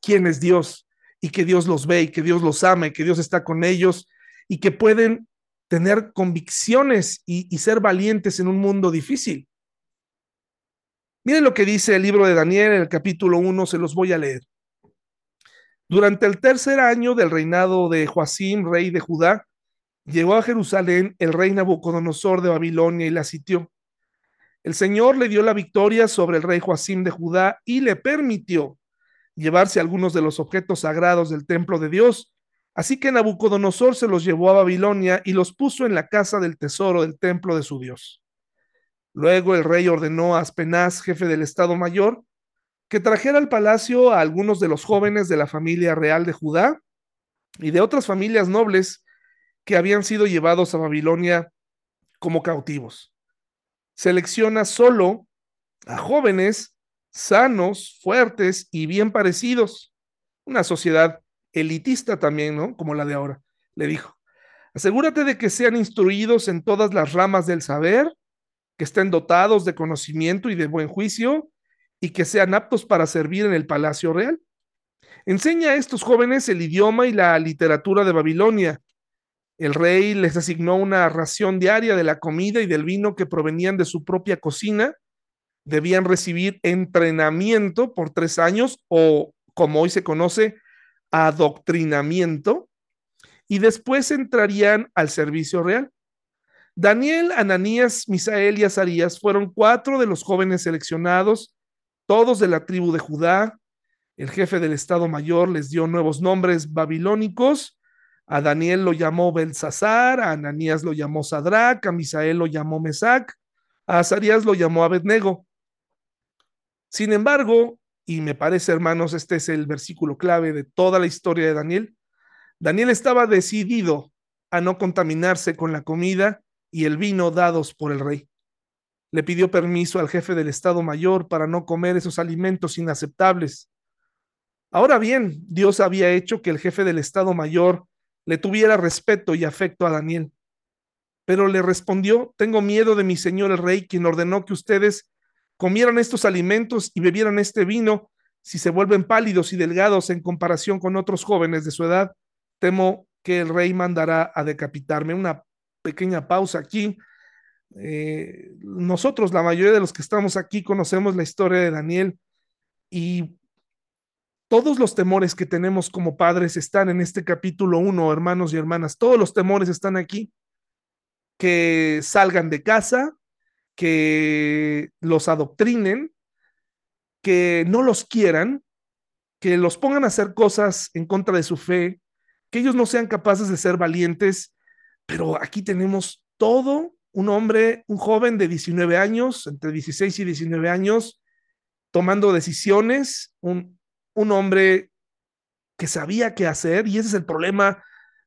quién es Dios y que Dios los ve y que Dios los ama y que Dios está con ellos y que pueden tener convicciones y ser valientes en un mundo difícil. Miren lo que dice el libro de Daniel en el capítulo 1, se los voy a leer. Durante el tercer año del reinado de Joacim, rey de Judá, llegó a Jerusalén el rey Nabucodonosor de Babilonia y la sitió. El Señor le dio la victoria sobre el rey Joacim de Judá y le permitió llevarse algunos de los objetos sagrados del templo de Dios. Así que Nabucodonosor se los llevó a Babilonia y los puso en la casa del tesoro del templo de su Dios. Luego el rey ordenó a Aspenaz, jefe del Estado Mayor, que trajera al palacio a algunos de los jóvenes de la familia real de Judá y de otras familias nobles que habían sido llevados a Babilonia como cautivos. Selecciona solo a jóvenes sanos, fuertes y bien parecidos. Una sociedad elitista también, ¿no? Como la de ahora, le dijo. Asegúrate de que sean instruidos en todas las ramas del saber, que estén dotados de conocimiento y de buen juicio, y que sean aptos para servir en el palacio real. Enseña a estos jóvenes el idioma y la literatura de Babilonia. El rey les asignó una ración diaria de la comida y del vino que provenían de su propia cocina. Debían recibir entrenamiento por tres años o, como hoy se conoce, adoctrinamiento. Y después entrarían al servicio real. Daniel, Ananías, Misael y Azarías fueron cuatro de los jóvenes seleccionados todos de la tribu de Judá. El jefe del Estado Mayor les dio nuevos nombres babilónicos. A Daniel lo llamó Belsasar, a Ananías lo llamó Sadrach, a Misael lo llamó Mesac, a Azarías lo llamó Abednego. Sin embargo, y me parece, hermanos, este es el versículo clave de toda la historia de Daniel, Daniel estaba decidido a no contaminarse con la comida y el vino dados por el rey le pidió permiso al jefe del Estado Mayor para no comer esos alimentos inaceptables. Ahora bien, Dios había hecho que el jefe del Estado Mayor le tuviera respeto y afecto a Daniel. Pero le respondió, tengo miedo de mi señor el rey, quien ordenó que ustedes comieran estos alimentos y bebieran este vino. Si se vuelven pálidos y delgados en comparación con otros jóvenes de su edad, temo que el rey mandará a decapitarme. Una pequeña pausa aquí eh, nosotros, la mayoría de los que estamos aquí, conocemos la historia de Daniel y todos los temores que tenemos como padres están en este capítulo 1, hermanos y hermanas. Todos los temores están aquí. Que salgan de casa, que los adoctrinen, que no los quieran, que los pongan a hacer cosas en contra de su fe, que ellos no sean capaces de ser valientes. Pero aquí tenemos todo un hombre, un joven de 19 años, entre 16 y 19 años, tomando decisiones, un, un hombre que sabía qué hacer, y ese es el problema.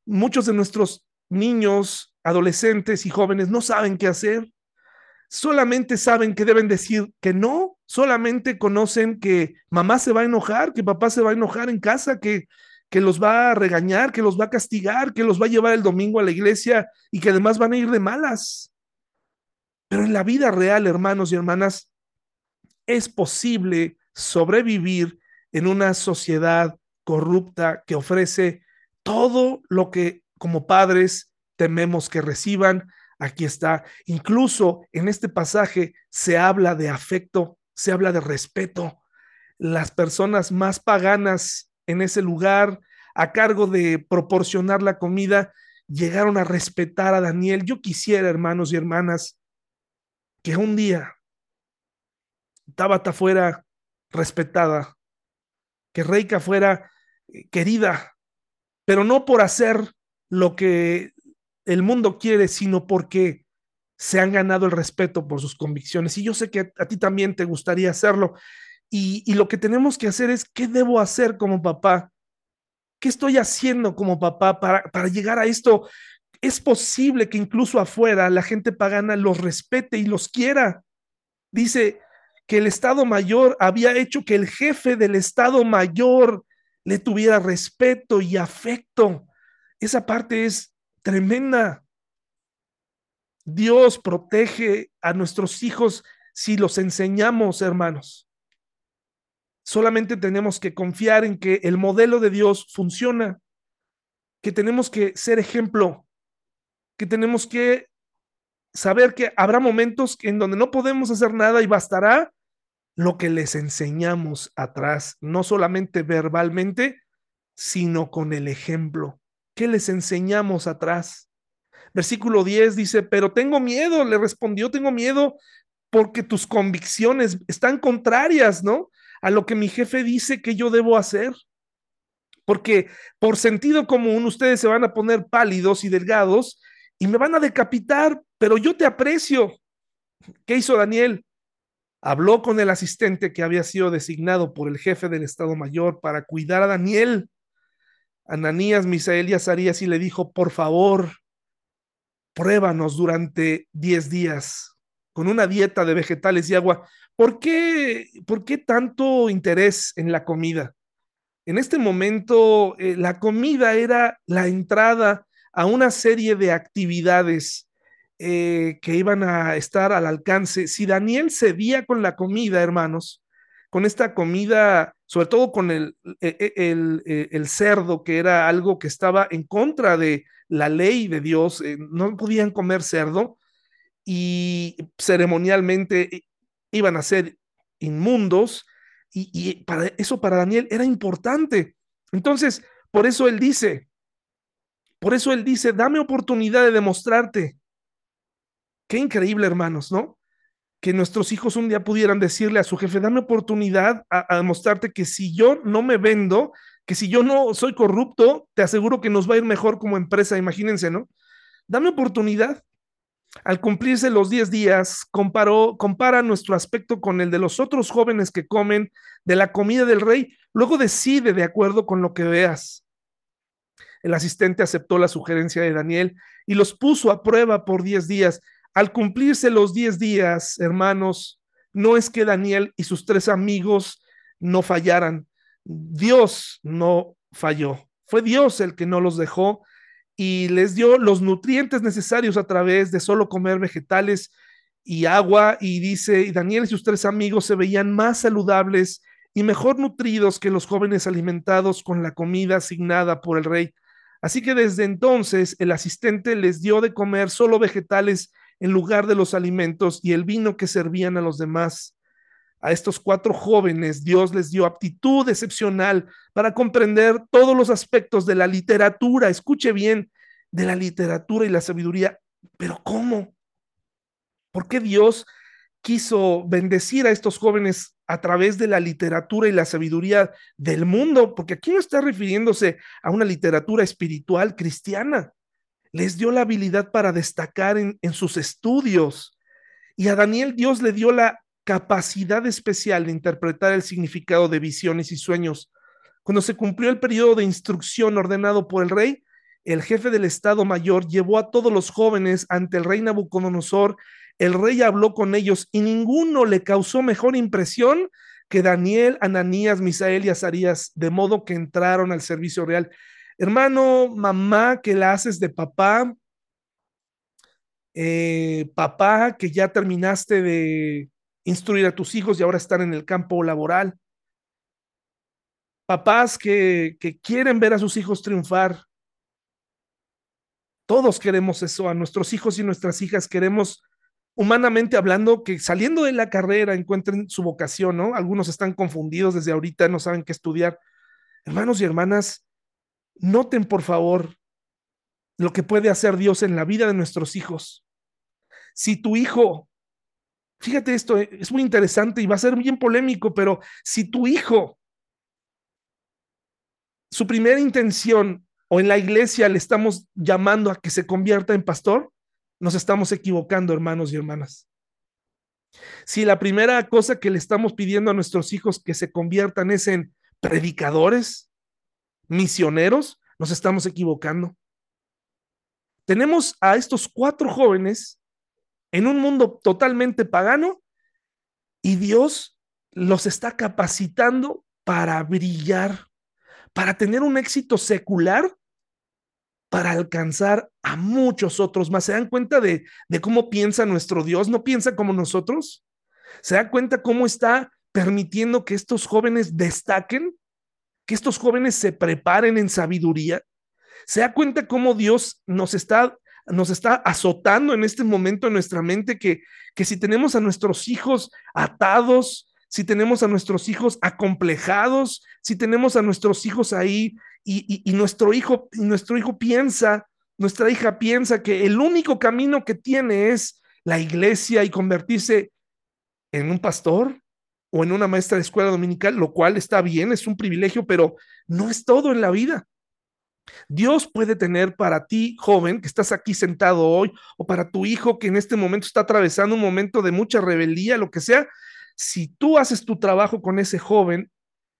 Muchos de nuestros niños, adolescentes y jóvenes no saben qué hacer, solamente saben que deben decir que no, solamente conocen que mamá se va a enojar, que papá se va a enojar en casa, que, que los va a regañar, que los va a castigar, que los va a llevar el domingo a la iglesia y que además van a ir de malas. Pero en la vida real, hermanos y hermanas, es posible sobrevivir en una sociedad corrupta que ofrece todo lo que como padres tememos que reciban. Aquí está. Incluso en este pasaje se habla de afecto, se habla de respeto. Las personas más paganas en ese lugar, a cargo de proporcionar la comida, llegaron a respetar a Daniel. Yo quisiera, hermanos y hermanas, que un día Tabata fuera respetada, que Reika fuera eh, querida, pero no por hacer lo que el mundo quiere, sino porque se han ganado el respeto por sus convicciones. Y yo sé que a, ti también te gustaría hacerlo. Y, lo que tenemos que hacer es, ¿qué debo hacer como papá? ¿Qué estoy haciendo como papá para, para llegar a esto es posible que incluso afuera la gente pagana los respete y los quiera. Dice que el Estado Mayor había hecho que el jefe del Estado Mayor le tuviera respeto y afecto. Esa parte es tremenda. Dios protege a nuestros hijos si los enseñamos, hermanos. Solamente tenemos que confiar en que el modelo de Dios funciona, que tenemos que ser ejemplo que tenemos que saber que habrá momentos en donde no podemos hacer nada y bastará lo que les enseñamos atrás, no solamente verbalmente, sino con el ejemplo. ¿Qué les enseñamos atrás? Versículo 10 dice, pero tengo miedo, le respondió, tengo miedo porque tus convicciones están contrarias, ¿no? A lo que mi jefe dice que yo debo hacer. Porque por sentido común ustedes se van a poner pálidos y delgados y me van a decapitar, pero yo te aprecio. ¿Qué hizo Daniel? Habló con el asistente que había sido designado por el jefe del Estado Mayor para cuidar a Daniel. Ananías, Misael y Azarías y le dijo, por favor, pruébanos durante 10 días con una dieta de vegetales y agua. ¿Por qué, ¿Por qué tanto interés en la comida? En este momento, eh, la comida era la entrada a una serie de actividades eh, que iban a estar al alcance. Si Daniel cedía con la comida, hermanos, con esta comida, sobre todo con el, e, e, el, e, el, cerdo, que era algo que estaba en contra de la ley de Dios, eh, no podían comer cerdo y ceremonialmente iban a ser inmundos y, para eso para Daniel era importante. Entonces, por eso él dice, por eso él dice, dame oportunidad de demostrarte Qué increíble, hermanos, ¿no? Que nuestros hijos un día pudieran decirle a su jefe, dame oportunidad a, demostrarte que si yo no me vendo, que si yo no soy corrupto, te aseguro que nos va a ir mejor como empresa, imagínense, ¿no? Dame oportunidad. Al cumplirse los 10 días, comparó, compara nuestro aspecto con el de los otros jóvenes que comen de la comida del rey, luego decide de acuerdo con lo que veas. El asistente aceptó la sugerencia de Daniel y los puso a prueba por 10 días. Al cumplirse los 10 días, hermanos, no es que Daniel y sus tres amigos no fallaran. Dios no falló. Fue Dios el que no los dejó y les dio los nutrientes necesarios a través de solo comer vegetales y agua. Y dice, Daniel y sus tres amigos se veían más saludables y mejor nutridos que los jóvenes alimentados con la comida asignada por el rey. Así que desde entonces el asistente les dio de comer solo vegetales en lugar de los alimentos y el vino que servían a los demás. A estos cuatro jóvenes Dios les dio aptitud excepcional para comprender todos los aspectos de la literatura, escuche bien, de la literatura y la sabiduría. Pero ¿cómo? ¿Por qué Dios quiso bendecir a estos jóvenes a través de la literatura y la sabiduría del mundo? Porque aquí no está refiriéndose a una literatura espiritual cristiana les dio la habilidad para destacar en, sus estudios. Y a Daniel Dios le dio la capacidad especial de interpretar el significado de visiones y sueños. Cuando se cumplió el periodo de instrucción ordenado por el rey, el jefe del Estado Mayor llevó a todos los jóvenes ante el rey Nabucodonosor. El rey habló con ellos y ninguno le causó mejor impresión que Daniel, Ananías, Misael y Azarías, de modo que entraron al servicio real. Hermano, mamá, que la haces de papá, eh, papá, que ya terminaste de instruir a tus hijos y ahora están en el campo laboral. Papás que, que quieren ver a sus hijos triunfar. Todos queremos eso, a nuestros hijos y nuestras hijas queremos humanamente hablando, que saliendo de la carrera encuentren su vocación, ¿no? Algunos están confundidos desde ahorita, no saben qué estudiar. Hermanos y hermanas, Noten, por favor, lo que puede hacer Dios en la vida de nuestros hijos. Si tu hijo, fíjate esto, eh, es muy interesante y va a ser bien polémico, pero si tu hijo, su primera intención o en la iglesia le estamos llamando a que se convierta en pastor, nos estamos equivocando, hermanos y hermanas. Si la primera cosa que le estamos pidiendo a nuestros hijos que se conviertan es en predicadores, misioneros, nos estamos equivocando. Tenemos a estos cuatro jóvenes en un mundo totalmente pagano y Dios los está capacitando para brillar, para tener un éxito secular, para alcanzar a muchos otros más. ¿Se dan cuenta de, cómo piensa nuestro Dios? ¿No piensa como nosotros? ¿Se da cuenta cómo está permitiendo que estos jóvenes destaquen? que estos jóvenes se preparen en sabiduría. Se da cuenta cómo Dios nos está, nos está azotando en este momento en nuestra mente que, que si tenemos a nuestros hijos atados, si tenemos a nuestros hijos acomplejados, si tenemos a nuestros hijos ahí y, y, nuestro hijo, nuestro hijo piensa nuestra hija piensa que el único camino que tiene es la iglesia y convertirse en un pastor o en una maestra de escuela dominical, lo cual está bien, es un privilegio, pero no es todo en la vida. Dios puede tener para ti, joven, que estás aquí sentado hoy, o para tu hijo que en este momento está atravesando un momento de mucha rebeldía, lo que sea, si tú haces tu trabajo con ese joven,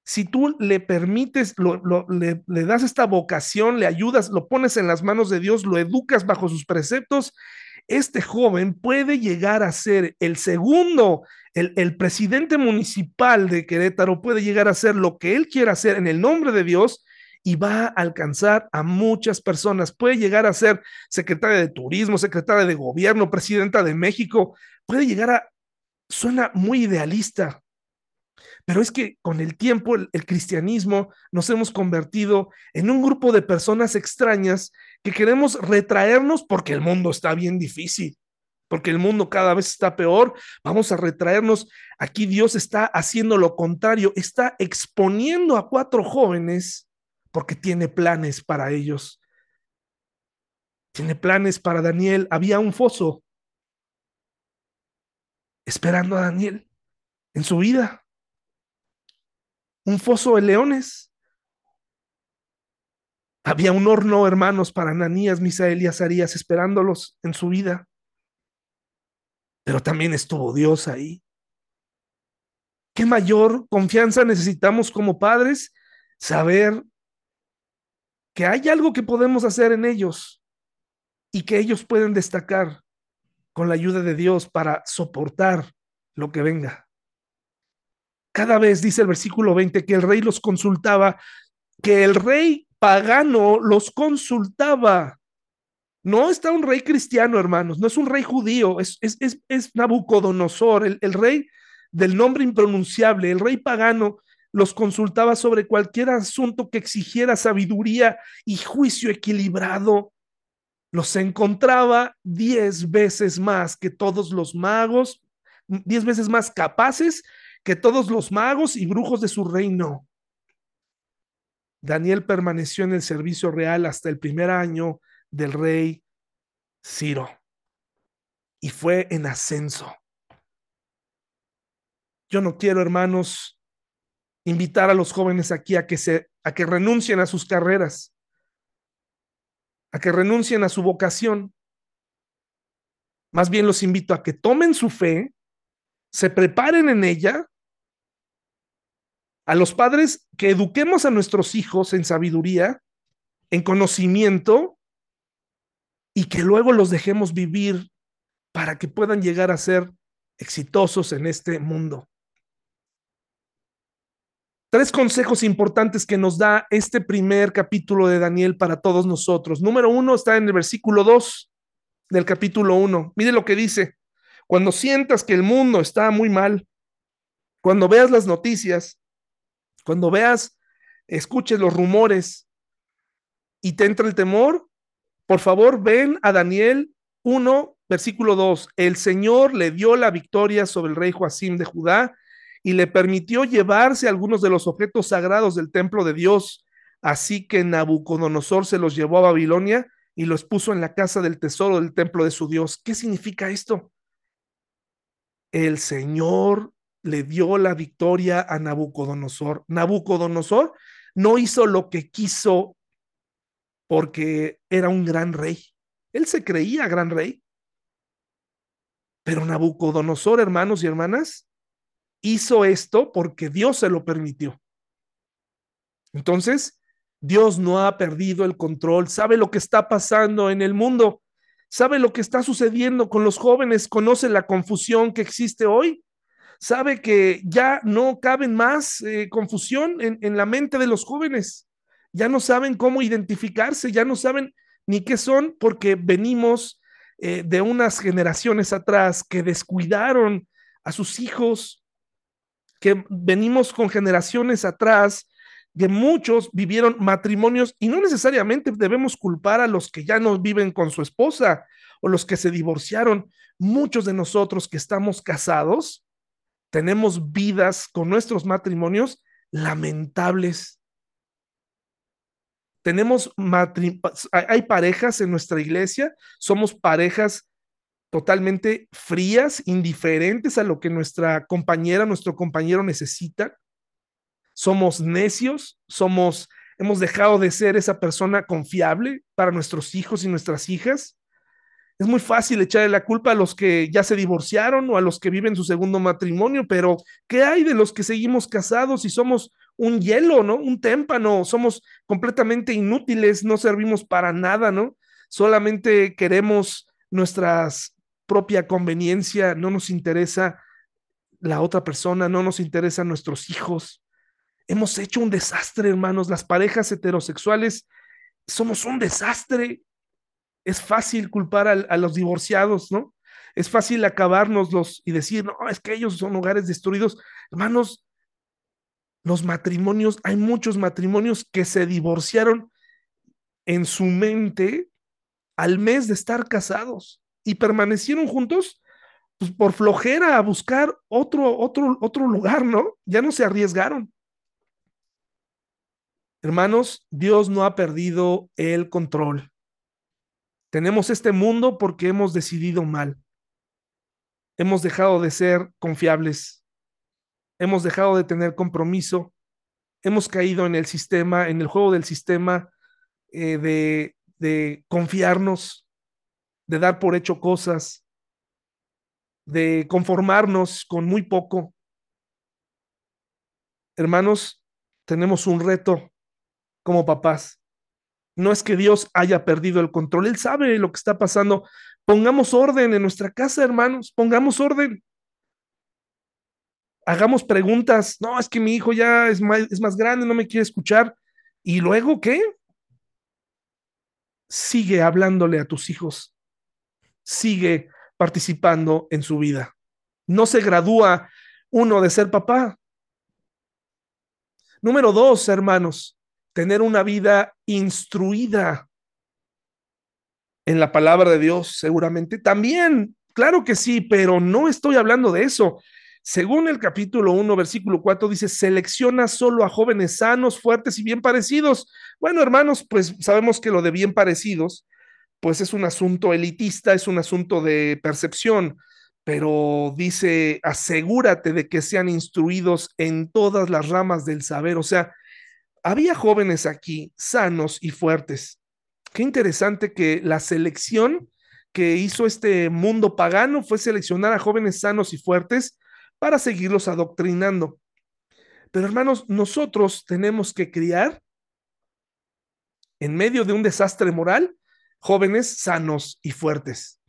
si tú le permites, le, das esta vocación, le ayudas, lo pones en las manos de Dios, lo educas bajo sus preceptos, este joven puede llegar a ser el segundo, el, el, presidente municipal de Querétaro puede llegar a ser lo que él quiera hacer en el nombre de Dios y va a alcanzar a muchas personas. Puede llegar a ser secretaria de turismo, secretaria de gobierno, presidenta de México, puede llegar a, suena muy idealista, pero es que con el tiempo el, el, cristianismo nos hemos convertido en un grupo de personas extrañas que queremos retraernos porque el mundo está bien difícil, porque el mundo cada vez está peor. Vamos a retraernos. Aquí Dios está haciendo lo contrario, está exponiendo a cuatro jóvenes porque tiene planes para ellos. Tiene planes para Daniel. Había un foso esperando a Daniel en su vida. Un foso de leones. Había un horno, hermanos, para Ananías, Misael y Azarías esperándolos en su vida. Pero también estuvo Dios ahí. ¿Qué mayor confianza necesitamos como padres? Saber que hay algo que podemos hacer en ellos y que ellos pueden destacar con la ayuda de Dios para soportar lo que venga. Cada vez dice el versículo 20 que el rey los consultaba, que el rey pagano los consultaba. No está un rey cristiano, hermanos, no es un rey judío, es, es, es, Nabucodonosor, el, el rey del nombre impronunciable, el rey pagano los consultaba sobre cualquier asunto que exigiera sabiduría y juicio equilibrado. Los encontraba diez veces más que todos los magos, diez veces más capaces que todos los magos y brujos de su reino. Daniel permaneció en el servicio real hasta el primer año del rey Ciro y fue en ascenso. Yo no quiero, hermanos, invitar a los jóvenes aquí a que se a que renuncien a sus carreras, a que renuncien a su vocación. Más bien los invito a que tomen su fe, se preparen en ella. A los padres que eduquemos a nuestros hijos en sabiduría, en conocimiento y que luego los dejemos vivir para que puedan llegar a ser exitosos en este mundo. Tres consejos importantes que nos da este primer capítulo de Daniel para todos nosotros. Número uno está en el versículo 2 del capítulo 1. Mire lo que dice. Cuando sientas que el mundo está muy mal, cuando veas las noticias, cuando veas, escuches los rumores y te entra el temor, por favor ven a Daniel 1, versículo 2. El Señor le dio la victoria sobre el rey Joacim de Judá y le permitió llevarse algunos de los objetos sagrados del templo de Dios. Así que Nabucodonosor se los llevó a Babilonia y los puso en la casa del tesoro del templo de su Dios. ¿Qué significa esto? El Señor le dio la victoria a Nabucodonosor. Nabucodonosor no hizo lo que quiso porque era un gran rey. Él se creía gran rey. Pero Nabucodonosor, hermanos y hermanas, hizo esto porque Dios se lo permitió. Entonces, Dios no ha perdido el control, sabe lo que está pasando en el mundo, sabe lo que está sucediendo con los jóvenes, conoce la confusión que existe hoy, sabe que ya no caben más eh, confusión en, la mente de los jóvenes, ya no saben cómo identificarse, ya no saben ni qué son porque venimos eh, de unas generaciones atrás que descuidaron a sus hijos, que venimos con generaciones atrás, que muchos vivieron matrimonios y no necesariamente debemos culpar a los que ya no viven con su esposa o los que se divorciaron. Muchos de nosotros que estamos casados tenemos vidas con nuestros matrimonios lamentables. tenemos hay parejas en nuestra iglesia, somos parejas totalmente frías, indiferentes a lo que nuestra compañera, nuestro compañero necesita. Somos necios, somos hemos dejado de ser esa persona confiable para nuestros hijos y nuestras hijas. Es muy fácil echarle la culpa a los que ya se divorciaron o a los que viven su segundo matrimonio, pero ¿qué hay de los que seguimos casados y somos un hielo, ¿no? Un témpano, somos completamente inútiles, no servimos para nada, ¿no? Solamente queremos nuestra propia conveniencia, no nos interesa la otra persona, no nos interesan nuestros hijos. Hemos hecho un desastre, hermanos. Las parejas heterosexuales somos un desastre. Es fácil culpar a, los divorciados, ¿no? Es fácil acabárnoslos y decir, no, es que ellos son hogares destruidos. Hermanos, los matrimonios, hay muchos matrimonios que se divorciaron en su mente al mes de estar casados y permanecieron juntos pues, por flojera a buscar otro, otro, otro lugar, ¿no? Ya no se arriesgaron. Hermanos, Dios no ha perdido el control. Tenemos este mundo porque hemos decidido mal. Hemos dejado de ser confiables. Hemos dejado de tener compromiso. Hemos caído en el sistema, en el juego del sistema eh, de, de confiarnos, de dar por hecho cosas, de conformarnos con muy poco. Hermanos, tenemos un reto como papás. No es que Dios haya perdido el control, Él sabe lo que está pasando. Pongamos orden en nuestra casa, hermanos, pongamos orden. Hagamos preguntas. No, es que mi hijo ya es más, es más grande, no me quiere escuchar. ¿Y luego qué? Sigue hablándole a tus hijos. Sigue participando en su vida. No se gradúa uno de ser papá. Número dos, hermanos, tener una vida instruida en la palabra de Dios, seguramente. También, claro que sí, pero no estoy hablando de eso. Según el capítulo 1, versículo 4, dice, selecciona solo a jóvenes sanos, fuertes y bien parecidos. Bueno, hermanos, pues sabemos que lo de bien parecidos, pues es un asunto elitista, es un asunto de percepción, pero dice, asegúrate de que sean instruidos en todas las ramas del saber, o sea, había jóvenes aquí sanos y fuertes. Qué interesante que la selección que hizo este mundo pagano fue seleccionar a jóvenes sanos y fuertes para seguirlos adoctrinando. Pero hermanos, nosotros tenemos que criar en medio de un desastre moral jóvenes sanos y fuertes.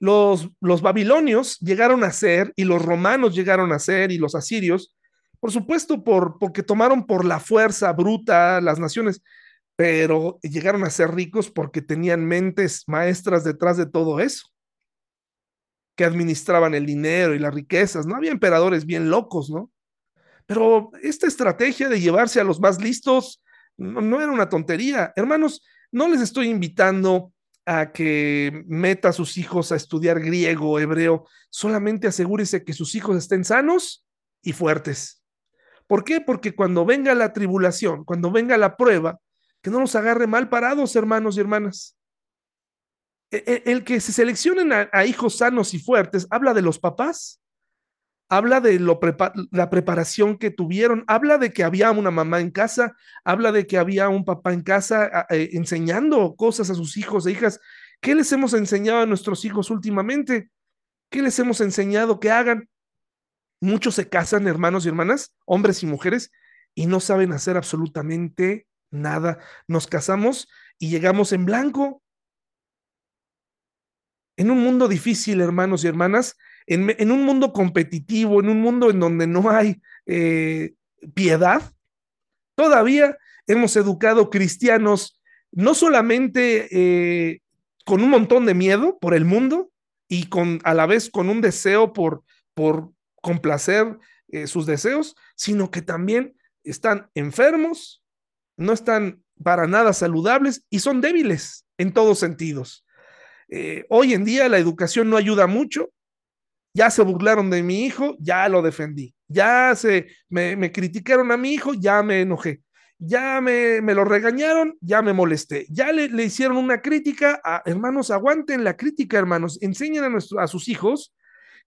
Los, los babilonios llegaron a ser, y los romanos llegaron a ser, y los asirios, por supuesto, por, porque tomaron por la fuerza bruta las naciones, pero llegaron a ser ricos porque tenían mentes maestras detrás de todo eso, que administraban el dinero y las riquezas. No había emperadores bien locos, ¿no? Pero esta estrategia de llevarse a los más listos no, no era una tontería. Hermanos, no les estoy invitando a que meta a sus hijos a estudiar griego, hebreo, solamente asegúrese que sus hijos estén sanos y fuertes. ¿Por qué? Porque cuando venga la tribulación, cuando venga la prueba, que no nos agarre mal parados, hermanos y hermanas. E, e, el, que se seleccionen a, hijos sanos y fuertes habla de los papás, habla de la preparación que tuvieron, habla de que había una mamá en casa, habla de que había un papá en casa eh, enseñando cosas a sus hijos e hijas. ¿Qué les hemos enseñado a nuestros hijos últimamente? ¿Qué les hemos enseñado que hagan? Muchos se casan, hermanos y hermanas, hombres y mujeres, y no saben hacer absolutamente nada. Nos casamos y llegamos en blanco. En un mundo difícil, hermanos y hermanas, en, un mundo competitivo, en un mundo en donde no hay eh, piedad, todavía hemos educado cristianos no solamente eh, con un montón de miedo por el mundo y con a la vez con un deseo por, por complacer eh, sus deseos, sino que también están enfermos, no están para nada saludables y son débiles en todos sentidos. Hoy en día la educación no ayuda mucho. Ya se burlaron de mi hijo, ya lo defendí. Ya se me, criticaron a mi hijo, ya me enojé. ya me, me lo regañaron, ya me molesté, ya le, le hicieron una crítica, a, hermanos, aguanten la crítica, hermanos, enseñen a, nuestro, a sus hijos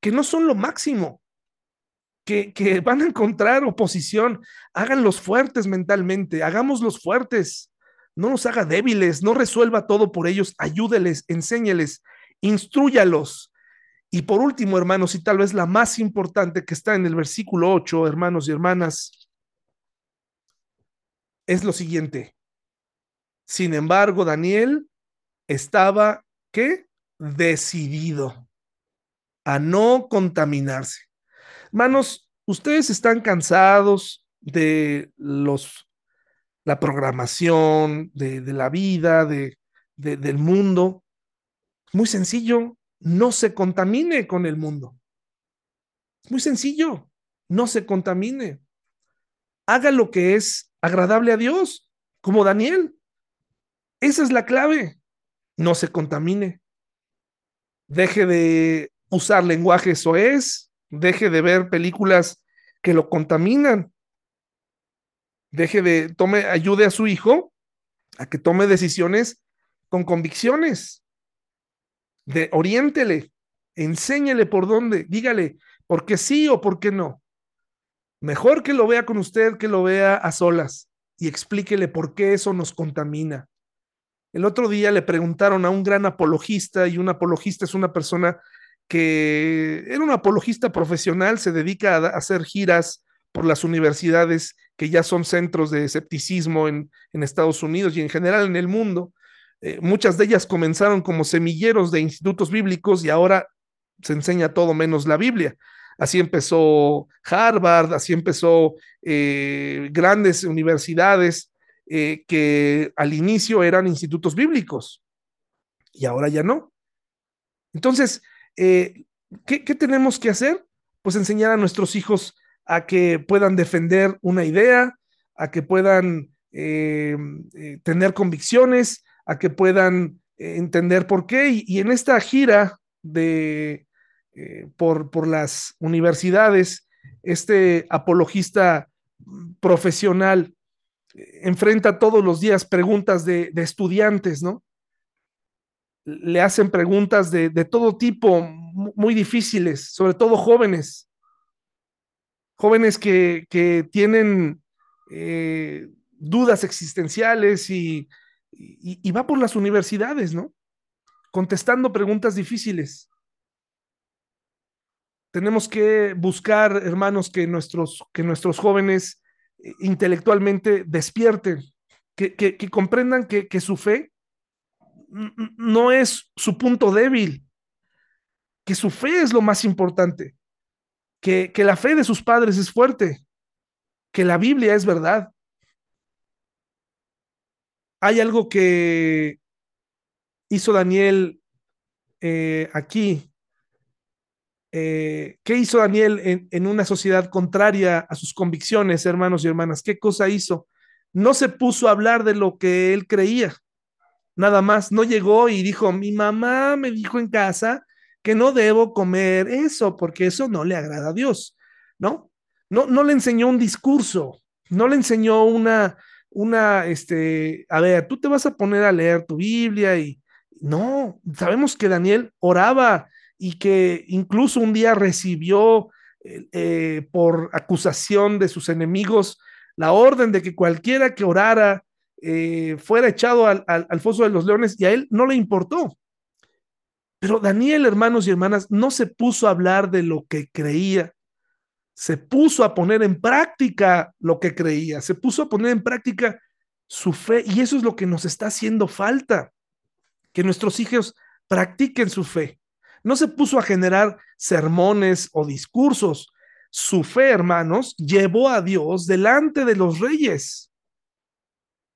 que no son lo máximo, que, que van a encontrar oposición, háganlos fuertes mentalmente, hagámoslos fuertes, no los haga débiles, no resuelva todo por ellos, ayúdeles, enséñeles, instruyalos. Y por último, hermanos, y tal vez la más importante que está en el versículo 8, hermanos y hermanas, es lo siguiente. Sin embargo, Daniel estaba, ¿qué? Decidido a no contaminarse. Hermanos, ustedes están cansados de los la programación, de, de la vida, de, de, del mundo. Muy sencillo, no se contamine con el mundo. Muy sencillo, no se contamine. Haga lo que es agradable a Dios, como Daniel. Esa es la clave. No se contamine. Deje de usar lenguaje soez, deje de ver películas que lo contaminan. Deje de, tome, ayude a su hijo a que tome decisiones con convicciones. De, oriéntele, enséñele por dónde, dígale por qué sí o por qué no. Mejor que lo vea con usted que lo vea a solas y explíquele por qué eso nos contamina. El otro día le preguntaron a un gran apologista y un apologista es una persona que era un apologista profesional, se dedica a hacer giras por las universidades que ya son centros de escepticismo en, en Estados Unidos y en general en el mundo. Eh, muchas de ellas comenzaron como semilleros de institutos bíblicos y ahora se enseña todo menos la Biblia. Así empezó Harvard, así empezó eh, grandes universidades eh, que al inicio eran institutos bíblicos y ahora ya no. Entonces, ¿qué, ¿qué tenemos que hacer? Pues enseñar a nuestros hijos a que puedan defender una idea, a que puedan tener convicciones, a que puedan eh, entender por qué. Y, en esta gira de, por, por las universidades, este apologista profesional enfrenta todos los días preguntas de, estudiantes, ¿no? Le hacen preguntas de, de, todo tipo, muy difíciles, sobre todo jóvenes, jóvenes que, que tienen eh, dudas existenciales y, y, va por las universidades, ¿no? Contestando preguntas difíciles. Tenemos que buscar, hermanos, que nuestros, que nuestros jóvenes eh, intelectualmente despierten, que, comprendan que, su fe no es su punto débil, que su fe es lo más importante, que, la fe de sus padres es fuerte, que la Biblia es verdad. Hay algo que hizo Daniel eh, aquí. Eh, ¿Qué hizo Daniel en, en una sociedad contraria a sus convicciones, hermanos y hermanas? ¿Qué cosa hizo? No se puso a hablar de lo que él creía nada más. No llegó y dijo, mi mamá me dijo en casa que no debo comer eso porque eso no le agrada a Dios, ¿no? No, no le enseñó un discurso, no le enseñó una, una, este, a ver, tú te vas a poner a leer tu Biblia y no, sabemos que Daniel oraba y que incluso un día recibió eh, eh, por acusación de sus enemigos la orden de que cualquiera que orara eh, fuera echado al, al, al, foso de los leones y a él no le importó. Pero Daniel, hermanos y hermanas, no se puso a hablar de lo que creía, se puso a poner en práctica lo que creía, se puso a poner en práctica su fe y eso es lo que nos está haciendo falta, que nuestros hijos practiquen su fe. No se puso a generar sermones o discursos. Su fe, hermanos, llevó a Dios delante de los reyes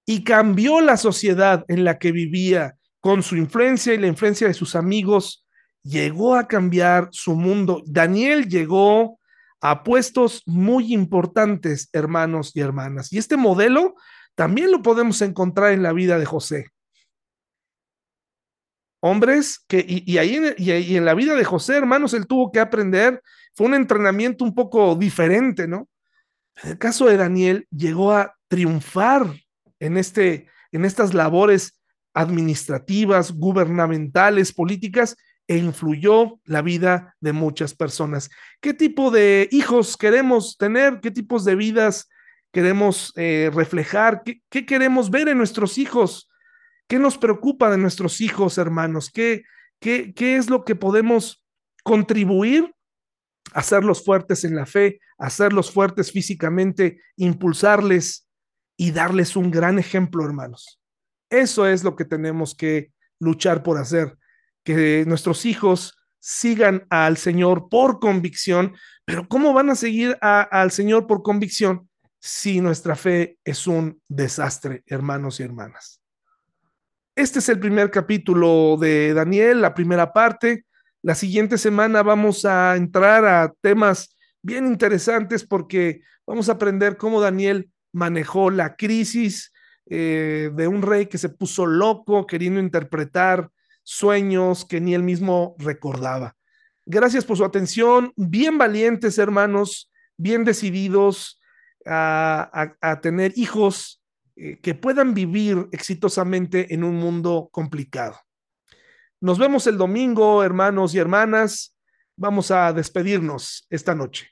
y cambió la sociedad en la que vivía con su influencia y la influencia de sus amigos, llegó a cambiar su mundo. Daniel llegó a puestos muy importantes, hermanos y hermanas. Y este modelo también lo podemos encontrar en la vida de José. Hombres que, y, ahí y en la vida de José, hermanos, él tuvo que aprender, fue un entrenamiento un poco diferente, ¿no? En el caso de Daniel, llegó a triunfar en, este, en estas labores administrativas, gubernamentales, políticas, e influyó la vida de muchas personas. ¿Qué tipo de hijos queremos tener? ¿Qué tipos de vidas queremos eh, reflejar? ¿Qué, ¿Qué, queremos ver en nuestros hijos? ¿Qué nos preocupa de nuestros hijos, hermanos? ¿Qué, qué, qué es lo que podemos contribuir? Hacerlos fuertes en la fe, hacerlos fuertes físicamente, impulsarles y darles un gran ejemplo, hermanos. Eso es lo que tenemos que luchar por hacer, que nuestros hijos sigan al Señor por convicción, pero ¿cómo van a seguir al Señor por convicción si nuestra fe es un desastre, hermanos y hermanas? Este es el primer capítulo de Daniel, la primera parte. La siguiente semana vamos a entrar a temas bien interesantes porque vamos a aprender cómo Daniel manejó la crisis eh, de un rey que se puso loco queriendo interpretar sueños que ni él mismo recordaba. Gracias por su atención, bien valientes hermanos, bien decididos a, a, tener hijos eh, que puedan vivir exitosamente en un mundo complicado. Nos vemos el domingo, hermanos y hermanas. Vamos a despedirnos esta noche.